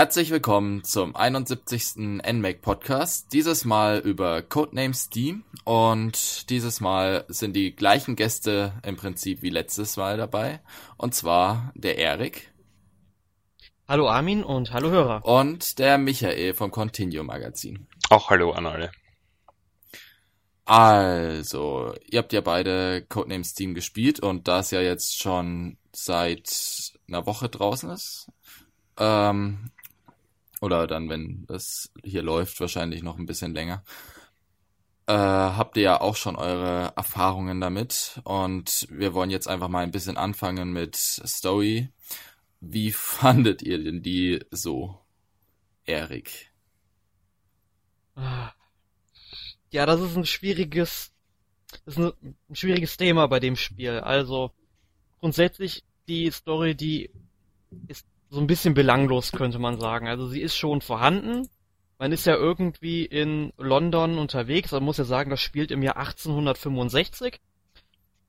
Herzlich willkommen zum 71. NMAC Podcast. Dieses Mal über Codename Steam und dieses Mal sind die gleichen Gäste im Prinzip wie letztes Mal dabei. Und zwar der Erik. Hallo Armin und hallo Hörer. Und der Michael vom Continuum Magazin. Auch hallo an alle. Also, ihr habt ja beide Codename Steam gespielt und da es ja jetzt schon seit einer Woche draußen ist, ähm, oder dann, wenn das hier läuft, wahrscheinlich noch ein bisschen länger. Äh, habt ihr ja auch schon eure Erfahrungen damit. Und wir wollen jetzt einfach mal ein bisschen anfangen mit Story. Wie fandet ihr denn die so, Erik? Ja, das ist ein schwieriges, das ist ein schwieriges Thema bei dem Spiel. Also grundsätzlich die Story, die ist so ein bisschen belanglos, könnte man sagen. Also sie ist schon vorhanden. Man ist ja irgendwie in London unterwegs. Man muss ja sagen, das spielt im Jahr 1865.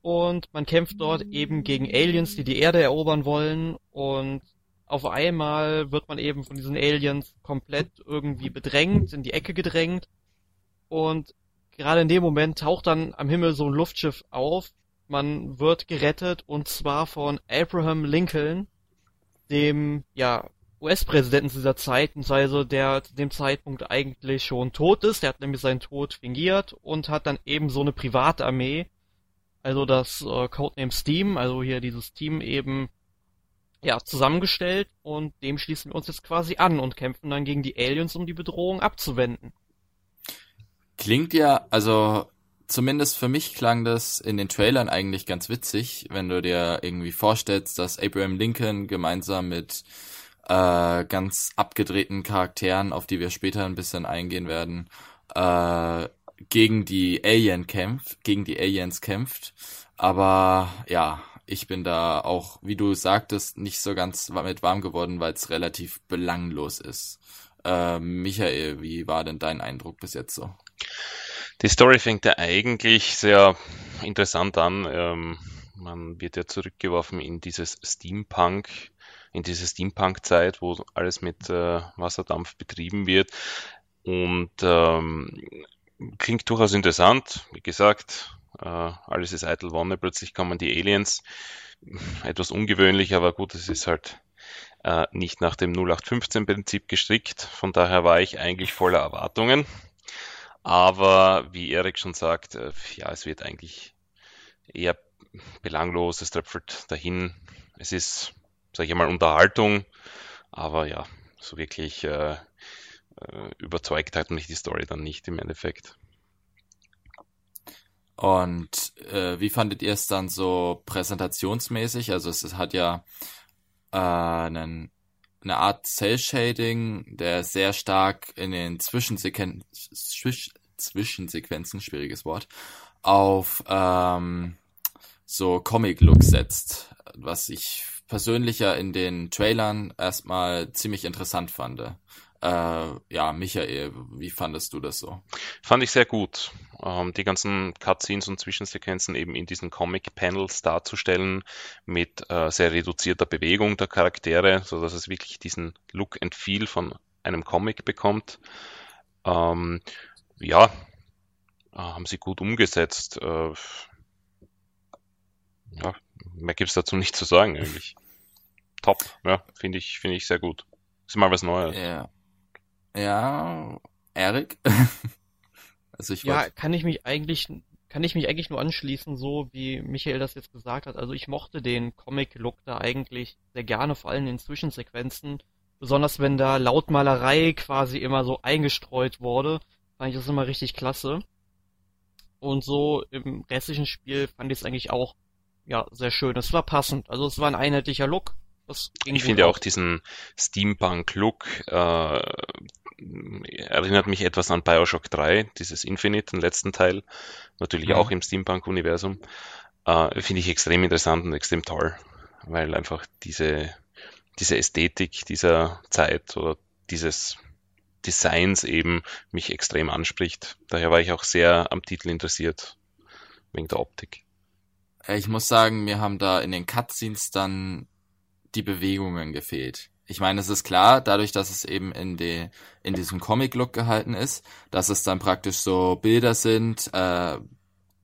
Und man kämpft dort eben gegen Aliens, die die Erde erobern wollen. Und auf einmal wird man eben von diesen Aliens komplett irgendwie bedrängt, in die Ecke gedrängt. Und gerade in dem Moment taucht dann am Himmel so ein Luftschiff auf. Man wird gerettet und zwar von Abraham Lincoln, dem ja US-Präsidenten dieser Zeit, also der zu dem Zeitpunkt eigentlich schon tot ist. Der hat nämlich seinen Tod fingiert und hat dann eben so eine Privatarmee, also das äh, Codename Steam, also hier dieses Team eben ja zusammengestellt und dem schließen wir uns jetzt quasi an und kämpfen dann gegen die Aliens, um die Bedrohung abzuwenden. Klingt ja, also zumindest für mich klang das in den Trailern eigentlich ganz witzig, wenn du dir irgendwie vorstellst, dass Abraham Lincoln gemeinsam mit äh, ganz abgedrehten Charakteren, auf die wir später ein bisschen eingehen werden, äh, gegen die Alien kämpft, gegen die Aliens kämpft. Aber ja, ich bin da auch, wie du sagtest, nicht so ganz mit warm geworden, weil es relativ belanglos ist. Äh, Michael, wie war denn dein Eindruck bis jetzt so? Die Story fängt ja eigentlich sehr interessant an. Ähm, man wird ja zurückgeworfen in dieses Steampunk, in diese Steampunk-Zeit, wo alles mit äh, Wasserdampf betrieben wird. Und ähm, klingt durchaus interessant. Wie gesagt, äh, alles ist eitel Wonne. Plötzlich kommen die Aliens. Etwas ungewöhnlich, aber gut, es ist halt äh, nicht nach dem 0815-Prinzip gestrickt. Von daher war ich eigentlich voller Erwartungen. Aber wie Erik schon sagt, äh, ja, es wird eigentlich eher belanglos, es tröpfelt dahin. Es ist, sage ich mal, Unterhaltung, aber ja, so wirklich äh, äh, überzeugt hat mich die Story dann nicht im Endeffekt. Und äh, wie fandet ihr es dann so präsentationsmäßig? Also es, es hat ja äh, einen eine Art Cell-Shading, der sehr stark in den Zwischensequen Zwisch Zwischensequenzen, schwieriges Wort, auf ähm, so Comic-Look setzt, was ich persönlich ja in den Trailern erstmal ziemlich interessant fand. Äh, ja, Michael, wie fandest du das so? Fand ich sehr gut. Ähm, die ganzen Cutscenes und Zwischensequenzen eben in diesen Comic-Panels darzustellen mit äh, sehr reduzierter Bewegung der Charaktere, so dass es wirklich diesen Look and Feel von einem Comic bekommt. Ähm, ja, äh, haben sie gut umgesetzt. Ja, mehr gibt's dazu nicht zu sagen eigentlich. Top, ja, finde ich, finde ich sehr gut. Ist mal was Neues. Ja. Ja, Erik? also ich Ja, kann ich mich eigentlich, kann ich mich eigentlich nur anschließen, so wie Michael das jetzt gesagt hat. Also ich mochte den Comic-Look da eigentlich sehr gerne, vor allem in Zwischensequenzen. Besonders wenn da Lautmalerei quasi immer so eingestreut wurde, fand ich das immer richtig klasse. Und so im restlichen Spiel fand ich es eigentlich auch ja sehr schön. Es war passend. Also es war ein einheitlicher Look. Ich finde auch diesen Steampunk-Look äh, erinnert mich etwas an Bioshock 3, dieses Infinite, den letzten Teil, natürlich mhm. auch im Steampunk-Universum. Äh, Finde ich extrem interessant und extrem toll, weil einfach diese, diese Ästhetik dieser Zeit oder dieses Designs eben mich extrem anspricht. Daher war ich auch sehr am Titel interessiert, wegen der Optik. Ich muss sagen, mir haben da in den Cutscenes dann die Bewegungen gefehlt. Ich meine, es ist klar, dadurch, dass es eben in, die, in diesem Comic-Look gehalten ist, dass es dann praktisch so Bilder sind, äh,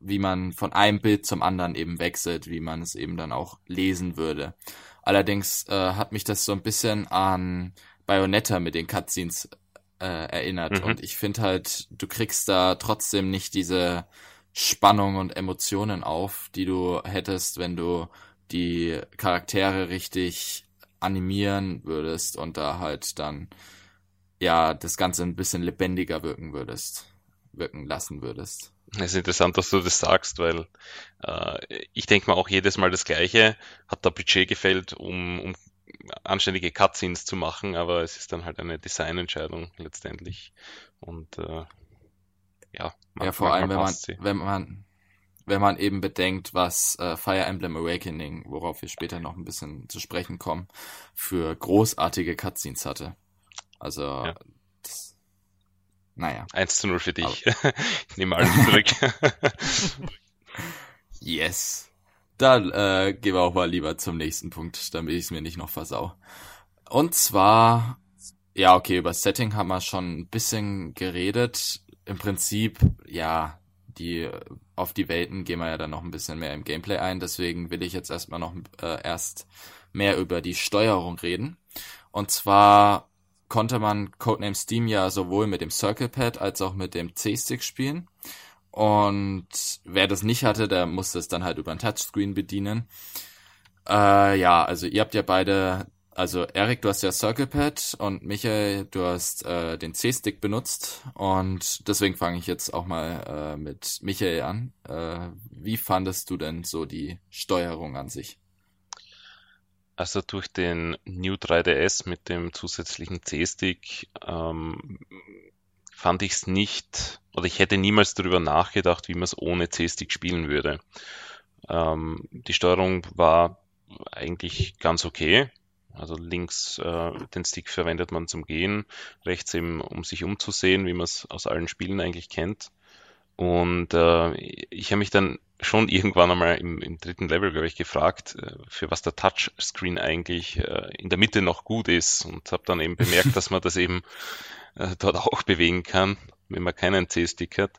wie man von einem Bild zum anderen eben wechselt, wie man es eben dann auch lesen würde. Allerdings äh, hat mich das so ein bisschen an Bayonetta mit den Cutscenes äh, erinnert. Mhm. Und ich finde halt, du kriegst da trotzdem nicht diese Spannung und Emotionen auf, die du hättest, wenn du die Charaktere richtig animieren würdest und da halt dann ja das Ganze ein bisschen lebendiger wirken würdest, wirken lassen würdest. Es ist interessant, dass du das sagst, weil äh, ich denke mir auch jedes Mal das Gleiche. Hat da Budget gefällt, um, um anständige Cutscenes zu machen, aber es ist dann halt eine Designentscheidung letztendlich. Und äh, ja, man, ja, vor allem wenn man, wenn man wenn man eben bedenkt, was äh, Fire Emblem Awakening, worauf wir später noch ein bisschen zu sprechen kommen, für großartige Cutscenes hatte. Also, ja. das, naja. 1 zu 0 für dich. ich nehme alles zurück. yes. Dann äh, gehen wir auch mal lieber zum nächsten Punkt, damit ich es mir nicht noch versau. Und zwar, ja, okay, über Setting haben wir schon ein bisschen geredet. Im Prinzip, ja, die auf die Welten gehen wir ja dann noch ein bisschen mehr im Gameplay ein. Deswegen will ich jetzt erstmal noch äh, erst mehr über die Steuerung reden. Und zwar konnte man Codename Steam ja sowohl mit dem Circle Pad als auch mit dem C-Stick spielen. Und wer das nicht hatte, der musste es dann halt über ein Touchscreen bedienen. Äh, ja, also ihr habt ja beide also Erik, du hast ja CirclePad und Michael, du hast äh, den C-Stick benutzt und deswegen fange ich jetzt auch mal äh, mit Michael an. Äh, wie fandest du denn so die Steuerung an sich? Also durch den New 3DS mit dem zusätzlichen C-Stick ähm, fand ich es nicht, oder ich hätte niemals darüber nachgedacht, wie man es ohne C-Stick spielen würde. Ähm, die Steuerung war eigentlich ganz okay. Also links äh, den Stick verwendet man zum Gehen, rechts eben um sich umzusehen, wie man es aus allen Spielen eigentlich kennt. Und äh, ich habe mich dann schon irgendwann einmal im, im dritten Level, glaube ich, gefragt, äh, für was der Touchscreen eigentlich äh, in der Mitte noch gut ist und habe dann eben bemerkt, dass man das eben äh, dort auch bewegen kann, wenn man keinen C-Stick hat.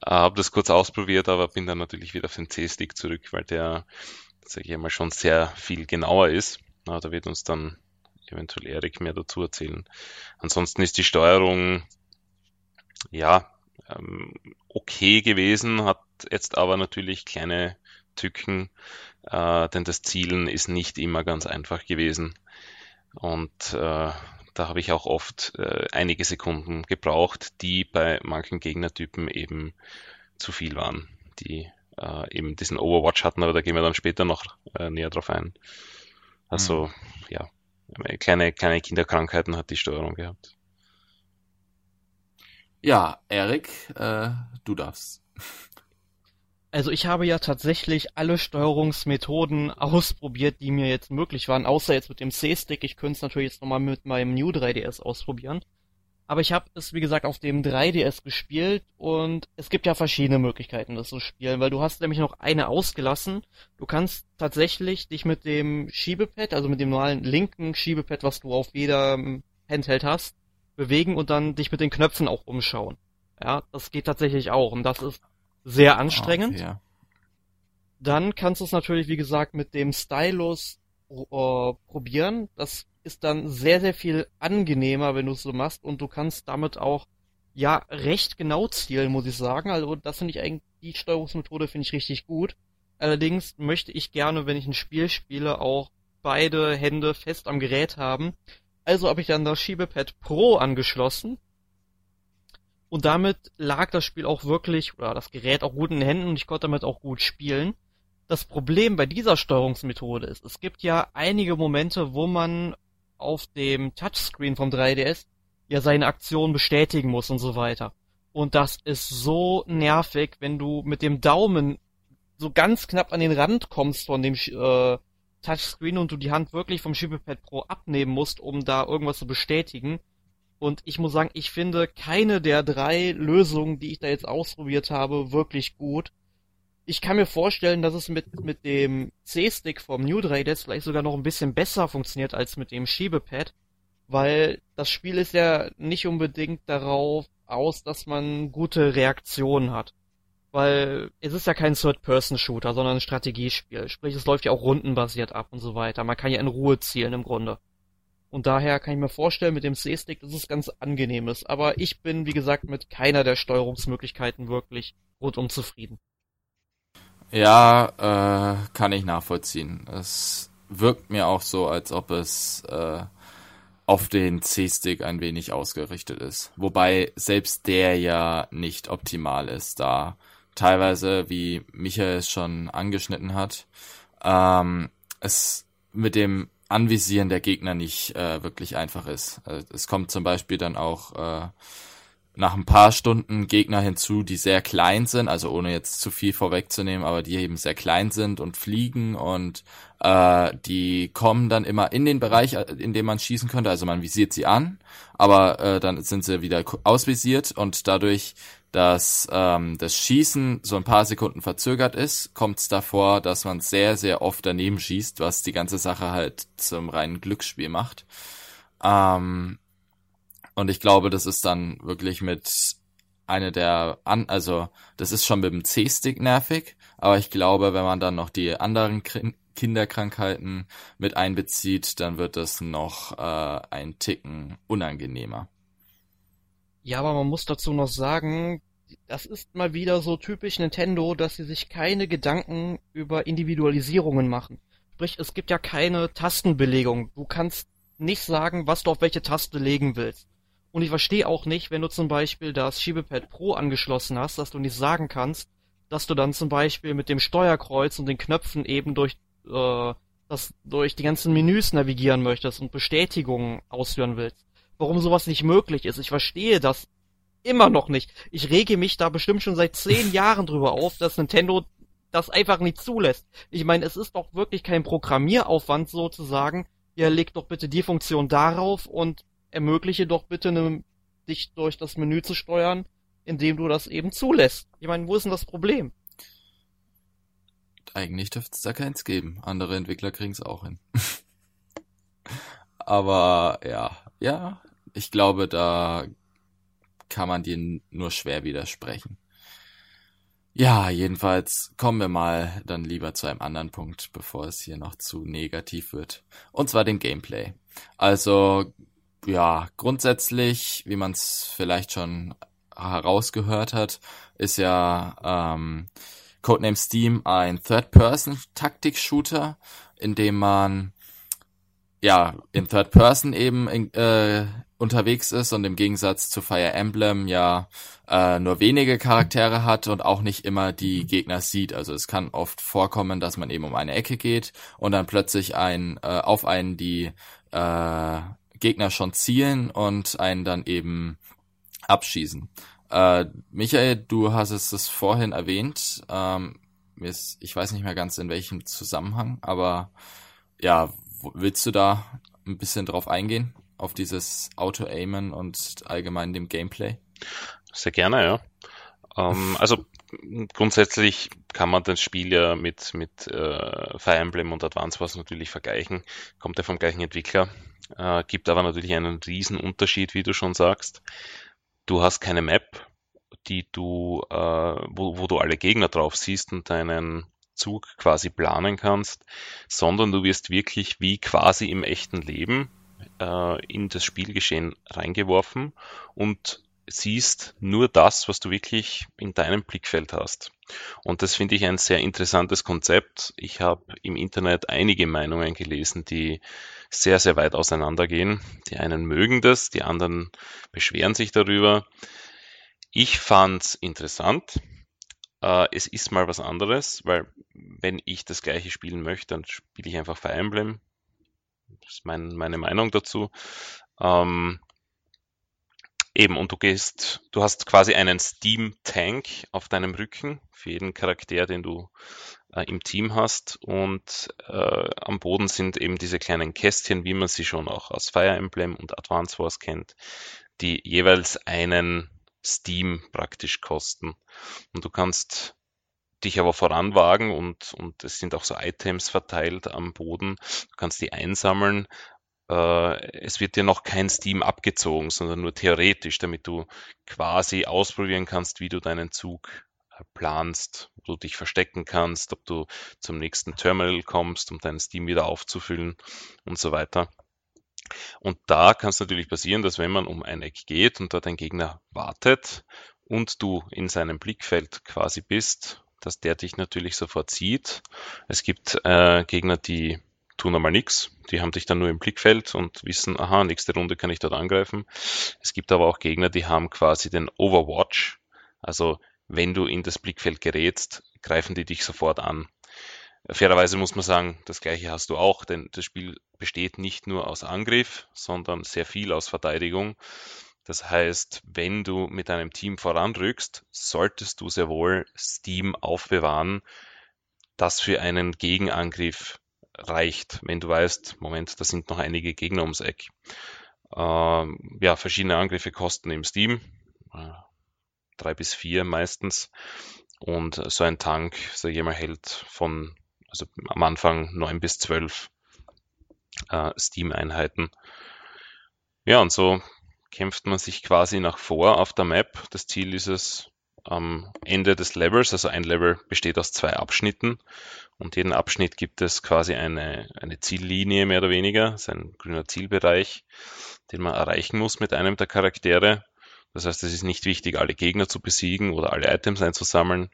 Äh, habe das kurz ausprobiert, aber bin dann natürlich wieder auf den C-Stick zurück, weil der, sage ich einmal, schon sehr viel genauer ist. Na, da wird uns dann eventuell Erik mehr dazu erzählen. Ansonsten ist die Steuerung ja ähm, okay gewesen, hat jetzt aber natürlich kleine Tücken, äh, denn das Zielen ist nicht immer ganz einfach gewesen. Und äh, da habe ich auch oft äh, einige Sekunden gebraucht, die bei manchen Gegnertypen eben zu viel waren, die äh, eben diesen Overwatch hatten, aber da gehen wir dann später noch äh, näher drauf ein. Also, mhm. ja, kleine, kleine Kinderkrankheiten hat die Steuerung gehabt. Ja, Erik, äh, du darfst. Also ich habe ja tatsächlich alle Steuerungsmethoden ausprobiert, die mir jetzt möglich waren, außer jetzt mit dem C-Stick. Ich könnte es natürlich jetzt nochmal mit meinem New 3DS ausprobieren. Aber ich habe es, wie gesagt, auf dem 3DS gespielt und es gibt ja verschiedene Möglichkeiten, das zu spielen, weil du hast nämlich noch eine ausgelassen. Du kannst tatsächlich dich mit dem Schiebepad, also mit dem normalen linken Schiebepad, was du auf jeder Handheld hast, bewegen und dann dich mit den Knöpfen auch umschauen. Ja, das geht tatsächlich auch und das ist sehr anstrengend. Okay. Dann kannst du es natürlich, wie gesagt, mit dem Stylus äh, probieren. Das ist dann sehr, sehr viel angenehmer, wenn du es so machst und du kannst damit auch ja recht genau zielen, muss ich sagen. Also das finde ich eigentlich, die Steuerungsmethode finde ich richtig gut. Allerdings möchte ich gerne, wenn ich ein Spiel spiele, auch beide Hände fest am Gerät haben. Also habe ich dann das Schiebepad Pro angeschlossen. Und damit lag das Spiel auch wirklich, oder das Gerät auch gut in den Händen und ich konnte damit auch gut spielen. Das Problem bei dieser Steuerungsmethode ist, es gibt ja einige Momente, wo man auf dem Touchscreen vom 3DS ja seine Aktion bestätigen muss und so weiter. Und das ist so nervig, wenn du mit dem Daumen so ganz knapp an den Rand kommst von dem äh, Touchscreen und du die Hand wirklich vom Schiebepad Pro abnehmen musst, um da irgendwas zu bestätigen. Und ich muss sagen, ich finde keine der drei Lösungen, die ich da jetzt ausprobiert habe, wirklich gut. Ich kann mir vorstellen, dass es mit, mit dem C-Stick vom New Raiders vielleicht sogar noch ein bisschen besser funktioniert als mit dem Schiebepad, weil das Spiel ist ja nicht unbedingt darauf aus, dass man gute Reaktionen hat. Weil es ist ja kein Third-Person-Shooter, sondern ein Strategiespiel. Sprich, es läuft ja auch rundenbasiert ab und so weiter. Man kann ja in Ruhe zielen im Grunde. Und daher kann ich mir vorstellen, mit dem C-Stick, dass es ganz angenehm ist. Aber ich bin, wie gesagt, mit keiner der Steuerungsmöglichkeiten wirklich rundum zufrieden. Ja, äh, kann ich nachvollziehen. Es wirkt mir auch so, als ob es äh, auf den C-Stick ein wenig ausgerichtet ist. Wobei selbst der ja nicht optimal ist, da teilweise, wie Michael es schon angeschnitten hat, ähm, es mit dem Anvisieren der Gegner nicht äh, wirklich einfach ist. Also es kommt zum Beispiel dann auch äh, nach ein paar Stunden Gegner hinzu, die sehr klein sind, also ohne jetzt zu viel vorwegzunehmen, aber die eben sehr klein sind und fliegen und äh, die kommen dann immer in den Bereich, äh, in dem man schießen könnte. Also man visiert sie an, aber äh, dann sind sie wieder ausvisiert und dadurch, dass ähm, das Schießen so ein paar Sekunden verzögert ist, kommt es davor, dass man sehr, sehr oft daneben schießt, was die ganze Sache halt zum reinen Glücksspiel macht. Ähm, und ich glaube, das ist dann wirklich mit eine der an, also das ist schon mit dem C-Stick nervig, aber ich glaube, wenn man dann noch die anderen Kinderkrankheiten mit einbezieht, dann wird das noch äh, ein Ticken unangenehmer. Ja, aber man muss dazu noch sagen, das ist mal wieder so typisch Nintendo, dass sie sich keine Gedanken über Individualisierungen machen. Sprich, es gibt ja keine Tastenbelegung. Du kannst nicht sagen, was du auf welche Taste legen willst. Und ich verstehe auch nicht, wenn du zum Beispiel das Schiebepad Pro angeschlossen hast, dass du nicht sagen kannst, dass du dann zum Beispiel mit dem Steuerkreuz und den Knöpfen eben durch äh, das durch die ganzen Menüs navigieren möchtest und Bestätigungen ausführen willst. Warum sowas nicht möglich ist, ich verstehe das immer noch nicht. Ich rege mich da bestimmt schon seit zehn Jahren drüber auf, dass Nintendo das einfach nicht zulässt. Ich meine, es ist doch wirklich kein Programmieraufwand sozusagen. Ja, leg doch bitte die Funktion darauf und ermögliche doch bitte ne, dich durch das Menü zu steuern, indem du das eben zulässt. Ich meine, wo ist denn das Problem? Eigentlich dürfte es da keins geben. Andere Entwickler kriegen es auch hin. Aber ja, ja, ich glaube, da kann man dir nur schwer widersprechen. Ja, jedenfalls kommen wir mal dann lieber zu einem anderen Punkt, bevor es hier noch zu negativ wird. Und zwar dem Gameplay. Also ja, grundsätzlich, wie man es vielleicht schon herausgehört hat, ist ja ähm, Codename Steam ein Third-Person-Taktik-Shooter, in dem man ja in Third-Person eben in, äh, unterwegs ist und im Gegensatz zu Fire Emblem ja äh, nur wenige Charaktere hat und auch nicht immer die Gegner sieht. Also es kann oft vorkommen, dass man eben um eine Ecke geht und dann plötzlich ein äh, auf einen die äh, Gegner schon zielen und einen dann eben abschießen. Äh, Michael, du hast es das vorhin erwähnt. Ähm, ist, ich weiß nicht mehr ganz in welchem Zusammenhang, aber ja, willst du da ein bisschen drauf eingehen? Auf dieses Auto-Aimen und allgemein dem Gameplay? Sehr gerne, ja. Ähm, also grundsätzlich kann man das Spiel ja mit, mit äh, Fire Emblem und Advance Wars natürlich vergleichen. Kommt ja vom gleichen Entwickler. Äh, gibt aber natürlich einen riesen Unterschied, wie du schon sagst. Du hast keine Map, die du, äh, wo, wo du alle Gegner drauf siehst und deinen Zug quasi planen kannst, sondern du wirst wirklich wie quasi im echten Leben äh, in das Spielgeschehen reingeworfen und siehst nur das, was du wirklich in deinem Blickfeld hast. Und das finde ich ein sehr interessantes Konzept. Ich habe im Internet einige Meinungen gelesen, die sehr, sehr weit auseinandergehen. Die einen mögen das, die anderen beschweren sich darüber. Ich fand's interessant. Äh, es ist mal was anderes, weil wenn ich das gleiche spielen möchte, dann spiele ich einfach Fire Emblem. Das ist mein, meine Meinung dazu. Ähm, Eben, und du gehst, du hast quasi einen Steam-Tank auf deinem Rücken für jeden Charakter, den du äh, im Team hast. Und äh, am Boden sind eben diese kleinen Kästchen, wie man sie schon auch aus Fire Emblem und Advance Wars kennt, die jeweils einen Steam praktisch kosten. Und du kannst dich aber voranwagen und, und es sind auch so Items verteilt am Boden. Du kannst die einsammeln. Äh, es wird dir noch kein Steam abgezogen, sondern nur theoretisch, damit du quasi ausprobieren kannst, wie du deinen Zug äh, planst, wo du dich verstecken kannst, ob du zum nächsten Terminal kommst, um deinen Steam wieder aufzufüllen und so weiter. Und da kann es natürlich passieren, dass wenn man um ein Eck geht und dort ein Gegner wartet und du in seinem Blickfeld quasi bist, dass der dich natürlich sofort sieht. Es gibt äh, Gegner, die tun einmal nichts, die haben dich dann nur im Blickfeld und wissen, aha, nächste Runde kann ich dort angreifen. Es gibt aber auch Gegner, die haben quasi den Overwatch, also wenn du in das Blickfeld gerätst, greifen die dich sofort an. Fairerweise muss man sagen, das gleiche hast du auch, denn das Spiel besteht nicht nur aus Angriff, sondern sehr viel aus Verteidigung. Das heißt, wenn du mit deinem Team voranrückst, solltest du sehr wohl Steam aufbewahren, das für einen Gegenangriff reicht, wenn du weißt, Moment, da sind noch einige Gegner ums Eck. Ähm, ja, verschiedene Angriffe kosten im Steam, äh, drei bis vier meistens. Und so ein Tank, ich mal, hält von, also am Anfang neun bis zwölf äh, Steam-Einheiten. Ja, und so kämpft man sich quasi nach vor auf der Map. Das Ziel ist es, am Ende des Levels, also ein Level besteht aus zwei Abschnitten und jeden Abschnitt gibt es quasi eine, eine Ziellinie mehr oder weniger, das ist ein grüner Zielbereich, den man erreichen muss mit einem der Charaktere. Das heißt, es ist nicht wichtig, alle Gegner zu besiegen oder alle Items einzusammeln,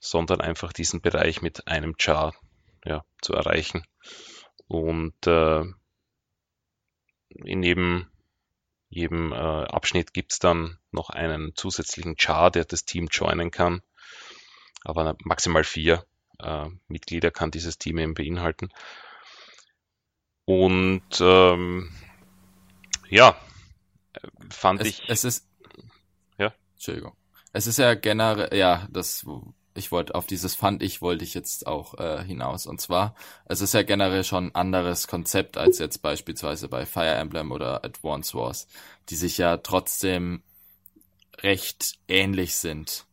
sondern einfach diesen Bereich mit einem Char ja, zu erreichen. Und äh, in jedem äh, Abschnitt gibt's dann noch einen zusätzlichen Char, der das Team joinen kann. Aber maximal vier äh, Mitglieder kann dieses Team eben beinhalten. Und ähm, ja, fand es, ich. Es ist. Ja. Entschuldigung. Es ist ja generell, ja, das ich wollte auf dieses fand ich wollte ich jetzt auch äh, hinaus. Und zwar es ist ja generell schon ein anderes Konzept als jetzt beispielsweise bei Fire Emblem oder Advance Wars, die sich ja trotzdem recht ähnlich sind,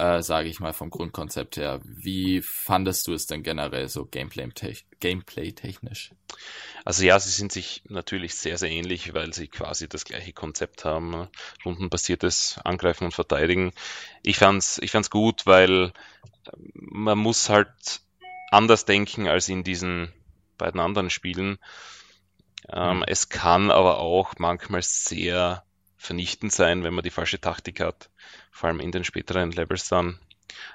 äh, sage ich mal vom Grundkonzept her. Wie fandest du es denn generell so Gameplay, Gameplay technisch? Also ja, sie sind sich natürlich sehr, sehr ähnlich, weil sie quasi das gleiche Konzept haben. Ne? Rundenbasiertes Angreifen und Verteidigen. Ich fand's, ich fand's gut, weil man muss halt anders denken als in diesen beiden anderen Spielen. Ähm, mhm. Es kann aber auch manchmal sehr vernichtend sein, wenn man die falsche Taktik hat. Vor allem in den späteren Levels dann.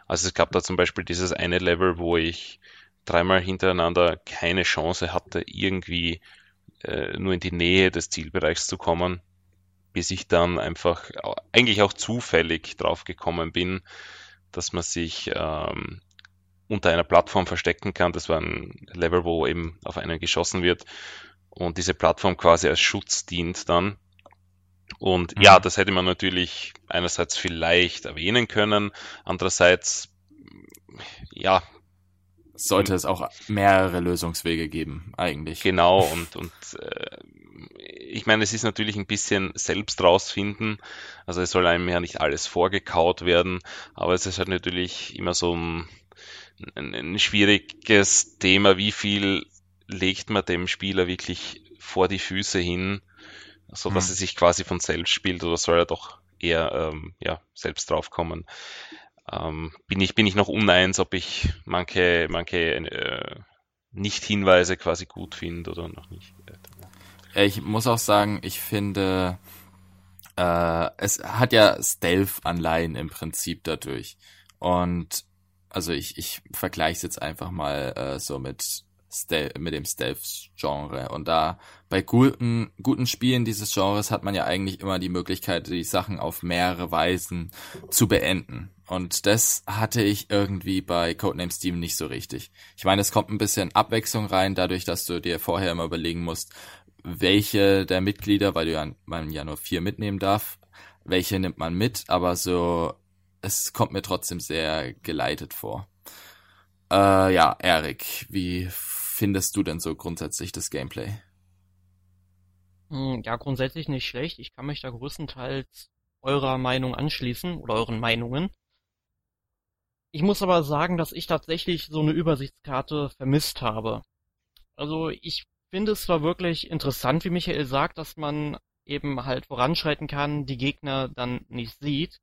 Also es gab da zum Beispiel dieses eine Level, wo ich dreimal hintereinander keine Chance hatte, irgendwie äh, nur in die Nähe des Zielbereichs zu kommen, bis ich dann einfach eigentlich auch zufällig drauf gekommen bin, dass man sich ähm, unter einer Plattform verstecken kann. Das war ein Level, wo eben auf einen geschossen wird und diese Plattform quasi als Schutz dient dann. Und mhm. ja, das hätte man natürlich einerseits vielleicht erwähnen können, andererseits ja, sollte es auch mehrere Lösungswege geben, eigentlich. Genau, und, und äh, ich meine, es ist natürlich ein bisschen selbst rausfinden. Also es soll einem ja nicht alles vorgekaut werden, aber es ist halt natürlich immer so ein, ein, ein schwieriges Thema, wie viel legt man dem Spieler wirklich vor die Füße hin, so dass hm. es sich quasi von selbst spielt oder soll er doch eher ähm, ja, selbst draufkommen ähm, bin ich bin ich noch uneins, ob ich manche manche äh, Nicht-Hinweise quasi gut finde oder noch nicht. Ich muss auch sagen, ich finde, äh, es hat ja Stealth-Anleihen im Prinzip dadurch. Und also ich, ich vergleiche es jetzt einfach mal äh, so mit mit dem Stealth-Genre. Und da bei guten, guten Spielen dieses Genres hat man ja eigentlich immer die Möglichkeit, die Sachen auf mehrere Weisen zu beenden. Und das hatte ich irgendwie bei Codename Steam nicht so richtig. Ich meine, es kommt ein bisschen Abwechslung rein, dadurch, dass du dir vorher immer überlegen musst, welche der Mitglieder, weil du ja, man ja nur vier mitnehmen darf, welche nimmt man mit, aber so, es kommt mir trotzdem sehr geleitet vor. Äh, ja, Erik, wie findest du denn so grundsätzlich das Gameplay? Hm, ja, grundsätzlich nicht schlecht. Ich kann mich da größtenteils eurer Meinung anschließen oder euren Meinungen. Ich muss aber sagen, dass ich tatsächlich so eine Übersichtskarte vermisst habe. Also ich finde es zwar wirklich interessant, wie Michael sagt, dass man eben halt voranschreiten kann, die Gegner dann nicht sieht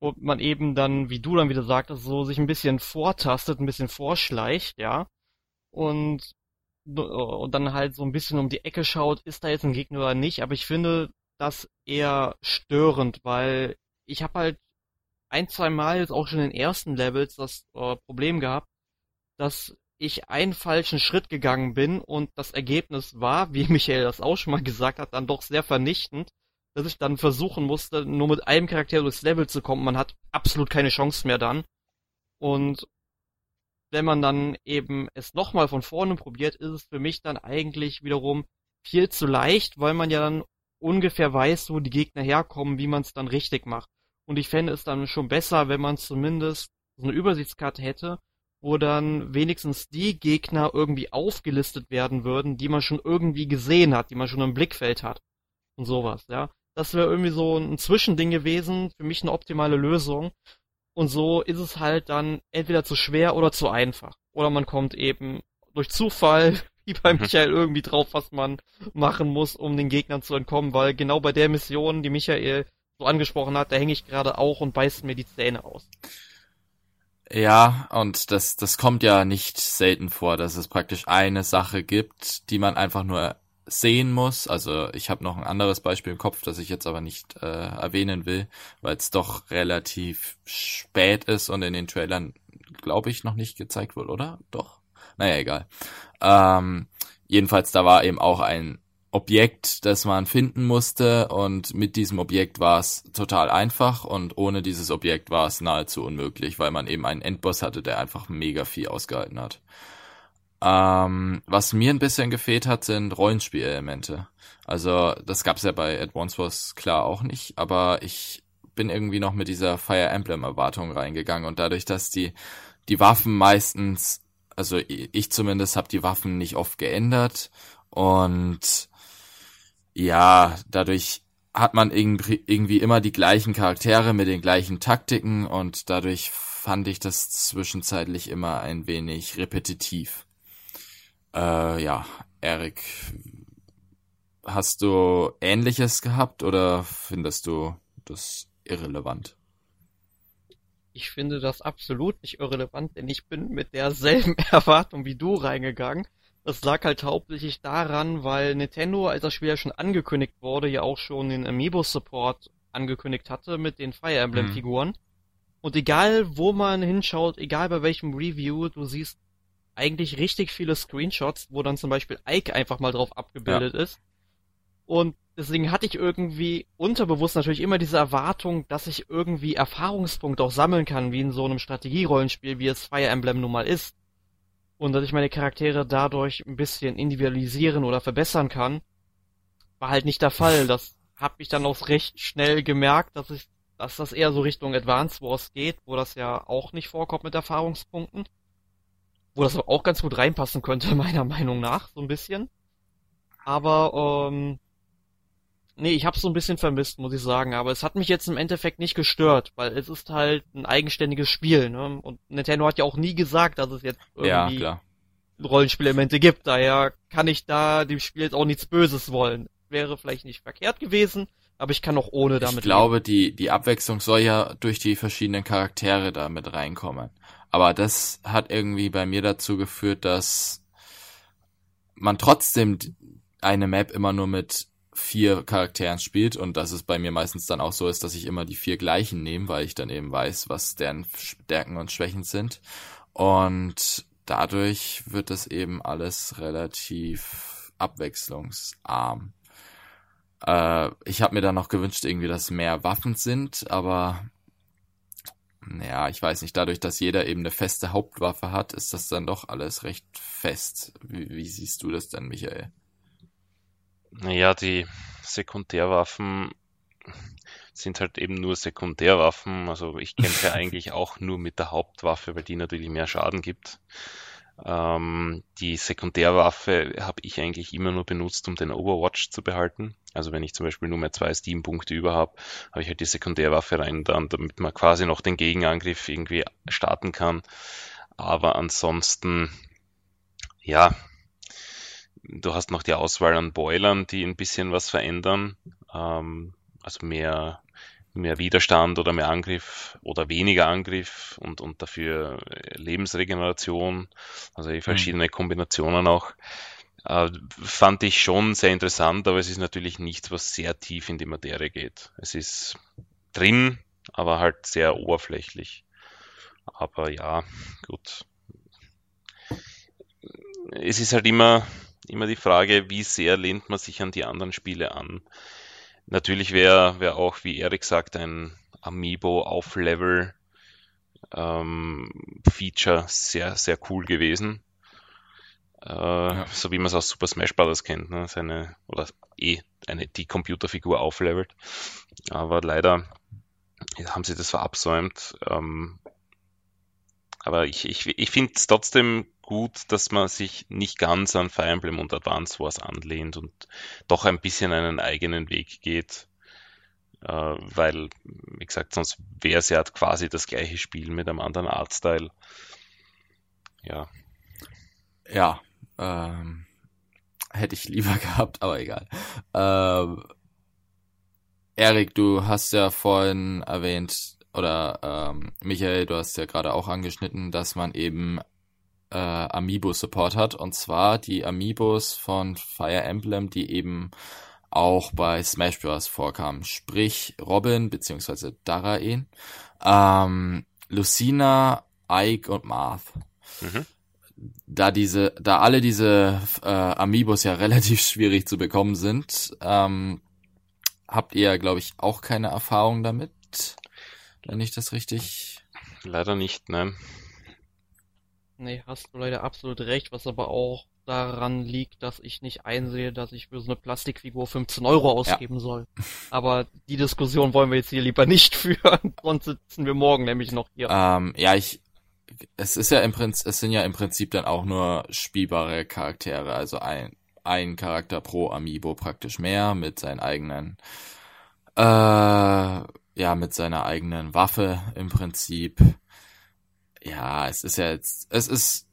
und man eben dann, wie du dann wieder sagtest, so sich ein bisschen vortastet, ein bisschen vorschleicht, ja, und, und dann halt so ein bisschen um die Ecke schaut, ist da jetzt ein Gegner oder nicht, aber ich finde das eher störend, weil ich habe halt ein, zwei Mal jetzt auch schon in den ersten Levels das äh, Problem gehabt, dass ich einen falschen Schritt gegangen bin und das Ergebnis war, wie Michael das auch schon mal gesagt hat, dann doch sehr vernichtend, dass ich dann versuchen musste, nur mit einem Charakter durchs Level zu kommen. Man hat absolut keine Chance mehr dann. Und wenn man dann eben es nochmal von vorne probiert, ist es für mich dann eigentlich wiederum viel zu leicht, weil man ja dann ungefähr weiß, wo die Gegner herkommen, wie man es dann richtig macht. Und ich fände es dann schon besser, wenn man zumindest so eine Übersichtskarte hätte, wo dann wenigstens die Gegner irgendwie aufgelistet werden würden, die man schon irgendwie gesehen hat, die man schon im Blickfeld hat. Und sowas, ja. Das wäre irgendwie so ein Zwischending gewesen, für mich eine optimale Lösung. Und so ist es halt dann entweder zu schwer oder zu einfach. Oder man kommt eben durch Zufall, wie bei mhm. Michael, irgendwie drauf, was man machen muss, um den Gegnern zu entkommen, weil genau bei der Mission, die Michael so angesprochen hat, da hänge ich gerade auch und beißt mir die Zähne aus. Ja, und das, das kommt ja nicht selten vor, dass es praktisch eine Sache gibt, die man einfach nur sehen muss. Also ich habe noch ein anderes Beispiel im Kopf, das ich jetzt aber nicht äh, erwähnen will, weil es doch relativ spät ist und in den Trailern, glaube ich, noch nicht gezeigt wurde, oder? Doch. Naja, egal. Ähm, jedenfalls, da war eben auch ein Objekt, das man finden musste und mit diesem Objekt war es total einfach und ohne dieses Objekt war es nahezu unmöglich, weil man eben einen Endboss hatte, der einfach mega viel ausgehalten hat. Ähm, was mir ein bisschen gefehlt hat, sind Rollenspielelemente. Also das gab's ja bei Advance Wars klar auch nicht, aber ich bin irgendwie noch mit dieser Fire Emblem Erwartung reingegangen und dadurch, dass die die Waffen meistens, also ich zumindest habe die Waffen nicht oft geändert und ja, dadurch hat man irgendwie immer die gleichen Charaktere mit den gleichen Taktiken und dadurch fand ich das zwischenzeitlich immer ein wenig repetitiv. Äh, ja, Erik, hast du Ähnliches gehabt oder findest du das irrelevant? Ich finde das absolut nicht irrelevant, denn ich bin mit derselben Erwartung wie du reingegangen. Das lag halt hauptsächlich daran, weil Nintendo, als das Spiel ja schon angekündigt wurde, ja auch schon den Amiibo-Support angekündigt hatte mit den Fire Emblem-Figuren. Mhm. Und egal, wo man hinschaut, egal bei welchem Review, du siehst eigentlich richtig viele Screenshots, wo dann zum Beispiel Ike einfach mal drauf abgebildet ja. ist. Und deswegen hatte ich irgendwie unterbewusst natürlich immer diese Erwartung, dass ich irgendwie Erfahrungspunkte auch sammeln kann, wie in so einem Strategierollenspiel, wie es Fire Emblem nun mal ist und dass ich meine Charaktere dadurch ein bisschen individualisieren oder verbessern kann, war halt nicht der Fall. Das habe ich dann auch recht schnell gemerkt, dass ich, dass das eher so Richtung Advance Wars geht, wo das ja auch nicht vorkommt mit Erfahrungspunkten. Wo das auch ganz gut reinpassen könnte, meiner Meinung nach, so ein bisschen. Aber ähm, Nee, ich hab's so ein bisschen vermisst, muss ich sagen, aber es hat mich jetzt im Endeffekt nicht gestört, weil es ist halt ein eigenständiges Spiel, ne? Und Nintendo hat ja auch nie gesagt, dass es jetzt irgendwie ja, Rollenspielelemente gibt, daher kann ich da dem Spiel jetzt auch nichts Böses wollen. Wäre vielleicht nicht verkehrt gewesen, aber ich kann auch ohne damit. Ich glaube, leben. die, die Abwechslung soll ja durch die verschiedenen Charaktere da mit reinkommen. Aber das hat irgendwie bei mir dazu geführt, dass man trotzdem eine Map immer nur mit vier Charakteren spielt und dass es bei mir meistens dann auch so ist, dass ich immer die vier gleichen nehme, weil ich dann eben weiß, was deren Stärken und Schwächen sind. Und dadurch wird das eben alles relativ abwechslungsarm. Äh, ich habe mir dann noch gewünscht, irgendwie, dass mehr Waffen sind, aber ja, ich weiß nicht, dadurch, dass jeder eben eine feste Hauptwaffe hat, ist das dann doch alles recht fest. Wie, wie siehst du das denn, Michael? Naja, die Sekundärwaffen sind halt eben nur Sekundärwaffen. Also ich kämpfe eigentlich auch nur mit der Hauptwaffe, weil die natürlich mehr Schaden gibt. Ähm, die Sekundärwaffe habe ich eigentlich immer nur benutzt, um den Overwatch zu behalten. Also wenn ich zum Beispiel nur mehr zwei Steam-Punkte über habe, habe ich halt die Sekundärwaffe rein, dann, damit man quasi noch den Gegenangriff irgendwie starten kann. Aber ansonsten, ja, du hast noch die Auswahl an Boilern, die ein bisschen was verändern. Ähm, also mehr, mehr Widerstand oder mehr Angriff oder weniger Angriff und, und dafür Lebensregeneration, also mhm. verschiedene Kombinationen auch. Äh, fand ich schon sehr interessant, aber es ist natürlich nichts, was sehr tief in die Materie geht. Es ist drin, aber halt sehr oberflächlich. Aber ja, gut. Es ist halt immer, immer die Frage, wie sehr lehnt man sich an die anderen Spiele an. Natürlich wäre wär auch, wie Erik sagt, ein Amiibo auf Level ähm, Feature sehr, sehr cool gewesen. Äh, ja. So wie man es aus Super Smash Bros. kennt, ne? Seine, oder eh eine, die Computerfigur auflevelt. Aber leider haben sie das verabsäumt. Ähm, aber ich, ich, ich finde es trotzdem gut, dass man sich nicht ganz an Fire Emblem und Advance Wars anlehnt und doch ein bisschen einen eigenen Weg geht. Äh, weil, wie gesagt, sonst wäre es ja quasi das gleiche Spiel mit einem anderen Artstyle. Ja. Ja, ähm, hätte ich lieber gehabt, aber egal. Ähm, Erik, du hast ja vorhin erwähnt, oder ähm, Michael, du hast ja gerade auch angeschnitten, dass man eben äh, Amiibo-Support hat. Und zwar die Amiibos von Fire Emblem, die eben auch bei Smash Bros. vorkamen. Sprich Robin bzw. Daraen, ähm, Lucina, Ike und Marth. Mhm da diese, da alle diese äh, Amiibos ja relativ schwierig zu bekommen sind, ähm, habt ihr, glaube ich, auch keine Erfahrung damit, wenn ich das richtig. Leider nicht, nein. Nee, hast du leider absolut recht, was aber auch daran liegt, dass ich nicht einsehe, dass ich für so eine Plastikfigur 15 Euro ausgeben ja. soll. Aber die Diskussion wollen wir jetzt hier lieber nicht führen, sonst sitzen wir morgen nämlich noch hier. Ähm, ja, ich, es ist ja im Prinzip, es sind ja im Prinzip dann auch nur spielbare Charaktere, also ein, ein Charakter pro Amiibo praktisch mehr mit seinen eigenen, äh, ja, mit seiner eigenen Waffe im Prinzip. Ja, es ist ja jetzt, es ist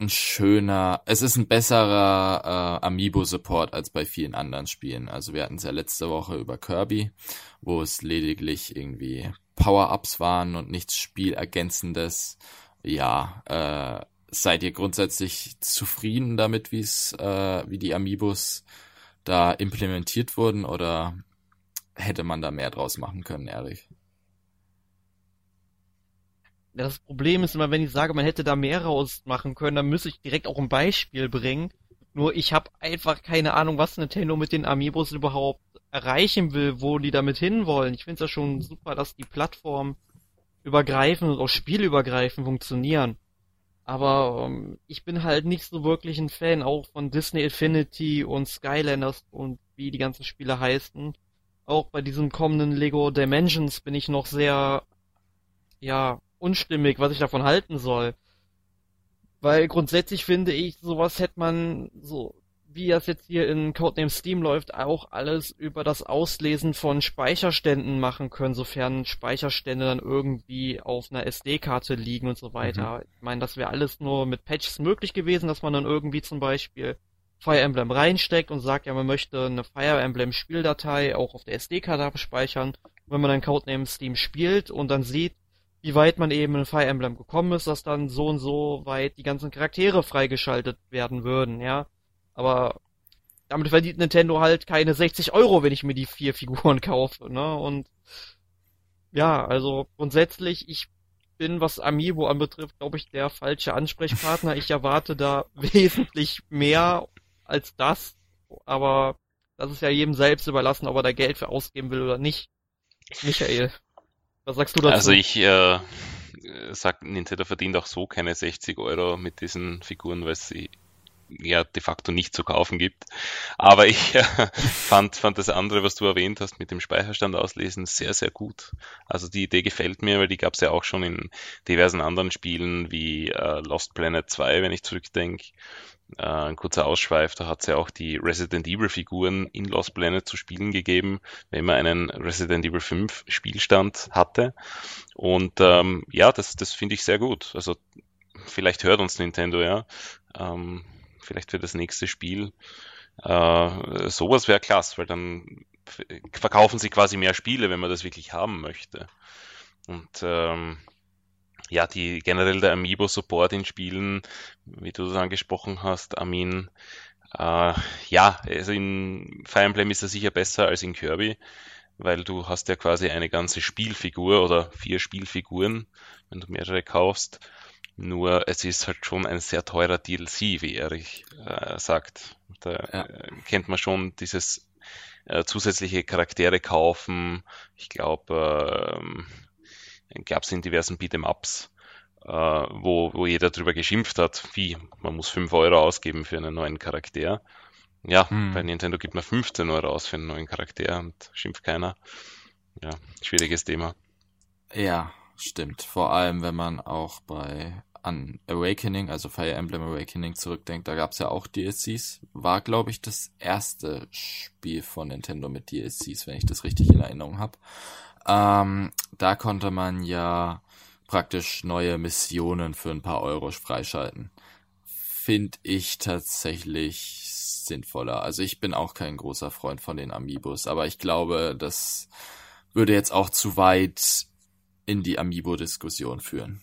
ein schöner, es ist ein besserer äh, Amiibo-Support als bei vielen anderen Spielen. Also wir hatten es ja letzte Woche über Kirby, wo es lediglich irgendwie Power-Ups waren und nichts Spielergänzendes. Ja, äh, seid ihr grundsätzlich zufrieden damit, wie es, äh, wie die Amiibos da implementiert wurden oder hätte man da mehr draus machen können, Erich? Das Problem ist immer, wenn ich sage, man hätte da mehr rausmachen können, dann müsste ich direkt auch ein Beispiel bringen. Nur ich habe einfach keine Ahnung, was Nintendo mit den Amiibos überhaupt erreichen will, wo die damit hinwollen. Ich finde es ja schon super, dass die Plattform übergreifend und auch spielübergreifend funktionieren. Aber ähm, ich bin halt nicht so wirklich ein Fan auch von Disney Infinity und Skylanders und wie die ganzen Spiele heißen. Auch bei diesem kommenden Lego Dimensions bin ich noch sehr, ja, unstimmig, was ich davon halten soll. Weil grundsätzlich finde ich, sowas hätte man so wie das jetzt hier in Codename Steam läuft, auch alles über das Auslesen von Speicherständen machen können, sofern Speicherstände dann irgendwie auf einer SD-Karte liegen und so weiter. Mhm. Ich meine, das wäre alles nur mit Patches möglich gewesen, dass man dann irgendwie zum Beispiel Fire Emblem reinsteckt und sagt, ja, man möchte eine Fire Emblem Spieldatei auch auf der SD-Karte abspeichern. wenn man dann Codename Steam spielt und dann sieht, wie weit man eben in Fire Emblem gekommen ist, dass dann so und so weit die ganzen Charaktere freigeschaltet werden würden, ja. Aber damit verdient Nintendo halt keine 60 Euro, wenn ich mir die vier Figuren kaufe, ne? Und ja, also grundsätzlich, ich bin, was Amiibo anbetrifft, glaube ich, der falsche Ansprechpartner. Ich erwarte da wesentlich mehr als das, aber das ist ja jedem selbst überlassen, ob er da Geld für ausgeben will oder nicht. Michael, was sagst du dazu? Also ich äh, sag, Nintendo verdient auch so keine 60 Euro mit diesen Figuren, weil sie ja de facto nicht zu kaufen gibt. Aber ich äh, fand, fand das andere, was du erwähnt hast, mit dem Speicherstand auslesen, sehr, sehr gut. Also die Idee gefällt mir, weil die gab es ja auch schon in diversen anderen Spielen wie äh, Lost Planet 2, wenn ich zurückdenke. Äh, ein kurzer Ausschweif, da hat es ja auch die Resident Evil Figuren in Lost Planet zu spielen gegeben, wenn man einen Resident Evil 5 Spielstand hatte. Und ähm, ja, das, das finde ich sehr gut. Also vielleicht hört uns Nintendo ja. Ähm, vielleicht für das nächste Spiel. Äh, sowas wäre klasse, weil dann verkaufen sie quasi mehr Spiele, wenn man das wirklich haben möchte. Und ähm, ja, die generell der Amiibo-Support in Spielen, wie du das angesprochen hast, Armin, äh, ja, also in Fire Emblem ist er sicher besser als in Kirby, weil du hast ja quasi eine ganze Spielfigur oder vier Spielfiguren, wenn du mehrere kaufst. Nur es ist halt schon ein sehr teurer DLC, wie Erich äh, sagt. Da ja. Äh, kennt man schon dieses äh, zusätzliche Charaktere kaufen. Ich glaube, ähm, gab es in diversen Beat'em-Ups, äh, wo, wo jeder drüber geschimpft hat, wie, man muss 5 Euro ausgeben für einen neuen Charakter. Ja, hm. bei Nintendo gibt man 15 Euro aus für einen neuen Charakter und schimpft keiner. Ja, schwieriges Thema. Ja, stimmt. Vor allem, wenn man auch bei an Awakening, also Fire Emblem Awakening zurückdenkt, da gab es ja auch DLCs. War, glaube ich, das erste Spiel von Nintendo mit DLCs, wenn ich das richtig in Erinnerung habe. Ähm, da konnte man ja praktisch neue Missionen für ein paar Euro freischalten. Finde ich tatsächlich sinnvoller. Also ich bin auch kein großer Freund von den Amiibos, aber ich glaube, das würde jetzt auch zu weit in die Amiibo-Diskussion führen.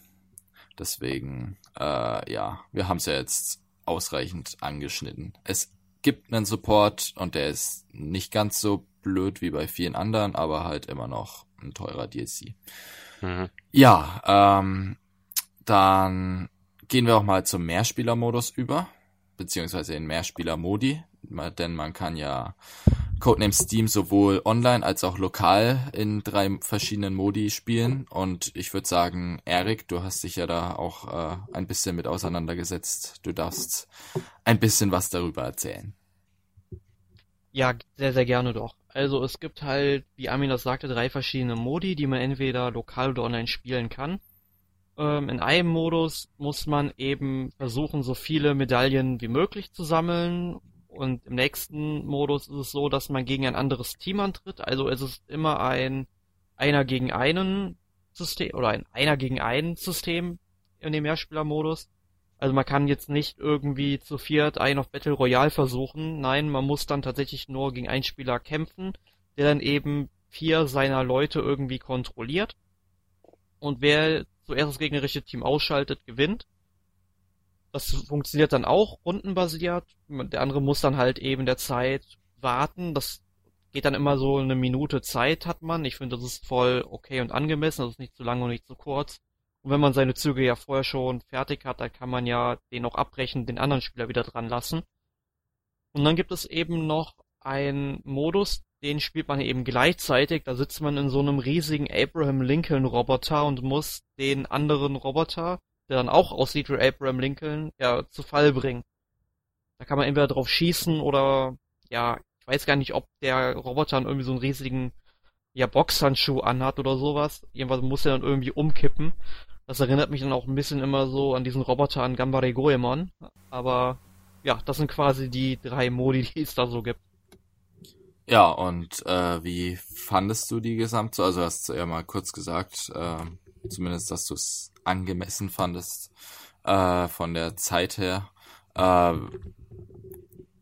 Deswegen, äh, ja, wir haben es ja jetzt ausreichend angeschnitten. Es gibt einen Support und der ist nicht ganz so blöd wie bei vielen anderen, aber halt immer noch ein teurer DLC. Mhm. Ja, ähm, dann gehen wir auch mal zum Mehrspielermodus über, beziehungsweise in Mehrspieler-Modi, denn man kann ja Codename Steam sowohl online als auch lokal in drei verschiedenen Modi spielen. Und ich würde sagen, Erik, du hast dich ja da auch äh, ein bisschen mit auseinandergesetzt. Du darfst ein bisschen was darüber erzählen. Ja, sehr, sehr gerne doch. Also es gibt halt, wie Armin das sagte, drei verschiedene Modi, die man entweder lokal oder online spielen kann. Ähm, in einem Modus muss man eben versuchen, so viele Medaillen wie möglich zu sammeln und im nächsten Modus ist es so, dass man gegen ein anderes Team antritt. Also es ist immer ein einer gegen einen System oder ein einer gegen einen System in dem Mehrspielermodus. Also man kann jetzt nicht irgendwie zu viert einen auf Battle Royale versuchen. Nein, man muss dann tatsächlich nur gegen einen Spieler kämpfen, der dann eben vier seiner Leute irgendwie kontrolliert. Und wer zuerst das gegnerische Team ausschaltet, gewinnt. Das funktioniert dann auch rundenbasiert. Der andere muss dann halt eben der Zeit warten. Das geht dann immer so eine Minute Zeit hat man. Ich finde, das ist voll okay und angemessen. Das ist nicht zu lang und nicht zu kurz. Und wenn man seine Züge ja vorher schon fertig hat, dann kann man ja den auch abbrechen, den anderen Spieler wieder dran lassen. Und dann gibt es eben noch einen Modus, den spielt man eben gleichzeitig. Da sitzt man in so einem riesigen Abraham Lincoln Roboter und muss den anderen Roboter der dann auch aussieht wie Abraham Lincoln, ja, zu Fall bringen. Da kann man entweder drauf schießen oder, ja, ich weiß gar nicht, ob der Roboter dann irgendwie so einen riesigen, ja, Boxhandschuh anhat oder sowas. Jedenfalls muss er dann irgendwie umkippen. Das erinnert mich dann auch ein bisschen immer so an diesen Roboter an Gambare Goemon. Aber, ja, das sind quasi die drei Modi, die es da so gibt. Ja, und äh, wie fandest du die gesamte? Also hast du ja mal kurz gesagt, äh, zumindest, dass du es angemessen fandest äh, von der Zeit her. Äh,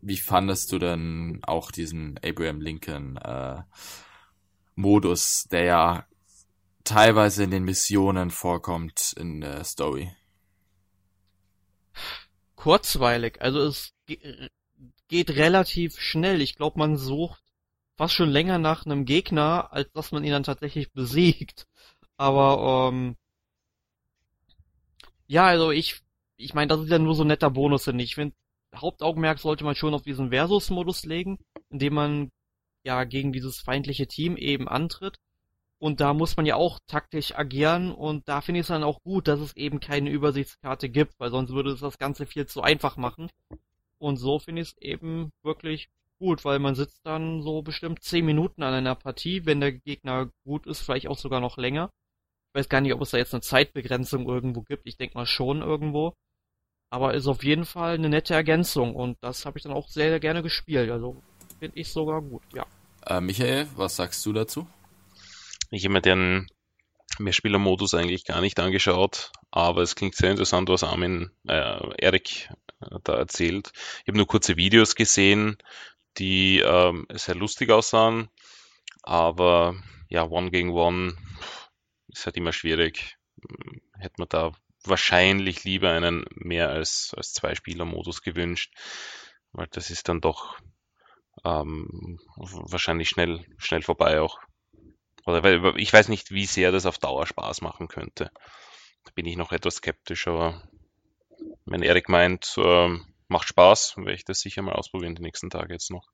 wie fandest du denn auch diesen Abraham Lincoln äh, Modus, der ja teilweise in den Missionen vorkommt in der Story? Kurzweilig, also es geht relativ schnell. Ich glaube, man sucht fast schon länger nach einem Gegner, als dass man ihn dann tatsächlich besiegt. Aber ähm, ja, also ich, ich meine, das ist ja nur so ein netter Bonus, ich. Ich finde, Hauptaugenmerk sollte man schon auf diesen Versus-Modus legen, indem man ja gegen dieses feindliche Team eben antritt. Und da muss man ja auch taktisch agieren und da finde ich es dann auch gut, dass es eben keine Übersichtskarte gibt, weil sonst würde es das Ganze viel zu einfach machen. Und so finde ich es eben wirklich gut, weil man sitzt dann so bestimmt 10 Minuten an einer Partie, wenn der Gegner gut ist, vielleicht auch sogar noch länger weiß gar nicht, ob es da jetzt eine Zeitbegrenzung irgendwo gibt. Ich denke mal schon irgendwo. Aber ist auf jeden Fall eine nette Ergänzung und das habe ich dann auch sehr, sehr gerne gespielt. Also finde ich sogar gut, ja. Äh, Michael, was sagst du dazu? Ich habe mir den Mehrspieler-Modus eigentlich gar nicht angeschaut, aber es klingt sehr interessant, was Armin, äh, Erik äh, da erzählt. Ich habe nur kurze Videos gesehen, die ähm, sehr lustig aussahen, aber ja, One gegen One ist halt immer schwierig. Hätte man da wahrscheinlich lieber einen mehr als, als Zwei-Spieler-Modus gewünscht, weil das ist dann doch ähm, wahrscheinlich schnell, schnell vorbei auch. Oder weil ich weiß nicht, wie sehr das auf Dauer Spaß machen könnte. Da bin ich noch etwas skeptisch, aber wenn Erik meint, äh, macht Spaß, werde ich das sicher mal ausprobieren die nächsten Tage jetzt noch.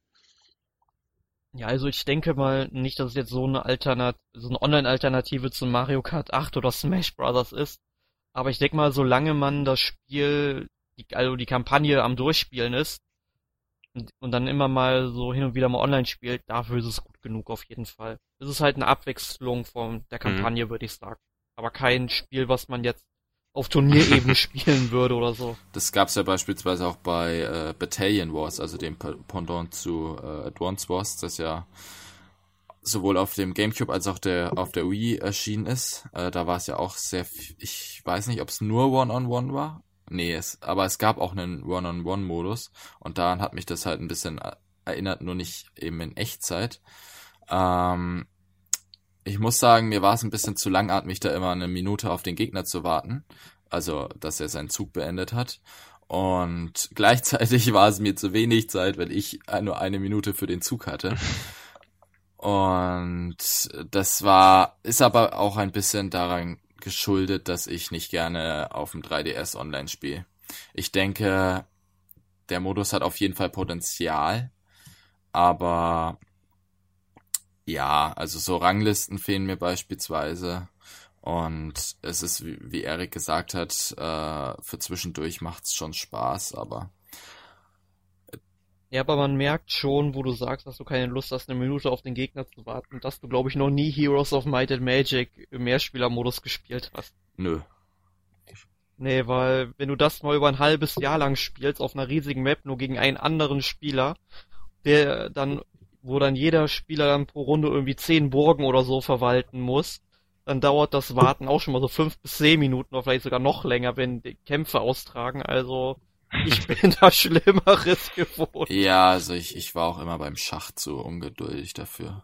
Ja, also ich denke mal nicht, dass es jetzt so eine Alternat so eine Online-Alternative zu Mario Kart 8 oder Smash Bros. ist. Aber ich denke mal, solange man das Spiel, die, also die Kampagne am Durchspielen ist und, und dann immer mal so hin und wieder mal online spielt, dafür ist es gut genug auf jeden Fall. Es ist halt eine Abwechslung von der mhm. Kampagne, mhm. würde ich sagen. Aber kein Spiel, was man jetzt auf Turnierebene spielen würde oder so. Das gab's ja beispielsweise auch bei äh, Battalion Wars, also dem Pendant zu äh, Advance Wars, das ja sowohl auf dem GameCube als auch der auf der Wii erschienen ist. Äh, da war es ja auch sehr, ich weiß nicht, ob es nur One-on-One -on -One war. Nee, es, aber es gab auch einen One-on-One-Modus und daran hat mich das halt ein bisschen erinnert, nur nicht eben in Echtzeit. Ähm, ich muss sagen, mir war es ein bisschen zu langatmig, da immer eine Minute auf den Gegner zu warten. Also, dass er seinen Zug beendet hat. Und gleichzeitig war es mir zu wenig Zeit, weil ich nur eine Minute für den Zug hatte. Und das war, ist aber auch ein bisschen daran geschuldet, dass ich nicht gerne auf dem 3DS online spiele. Ich denke, der Modus hat auf jeden Fall Potenzial, aber ja, also so Ranglisten fehlen mir beispielsweise. Und es ist, wie, Erik gesagt hat, äh, für zwischendurch macht's schon Spaß, aber. Ja, aber man merkt schon, wo du sagst, dass du keine Lust hast, eine Minute auf den Gegner zu warten, dass du, glaube ich, noch nie Heroes of Might and Magic im Mehrspielermodus gespielt hast. Nö. Nee, weil wenn du das mal über ein halbes Jahr lang spielst, auf einer riesigen Map, nur gegen einen anderen Spieler, der dann wo dann jeder Spieler dann pro Runde irgendwie zehn Burgen oder so verwalten muss, dann dauert das Warten auch schon mal so fünf bis zehn Minuten oder vielleicht sogar noch länger, wenn die Kämpfe austragen. Also ich bin da Schlimmeres gewohnt. Ja, also ich, ich war auch immer beim Schach zu ungeduldig dafür.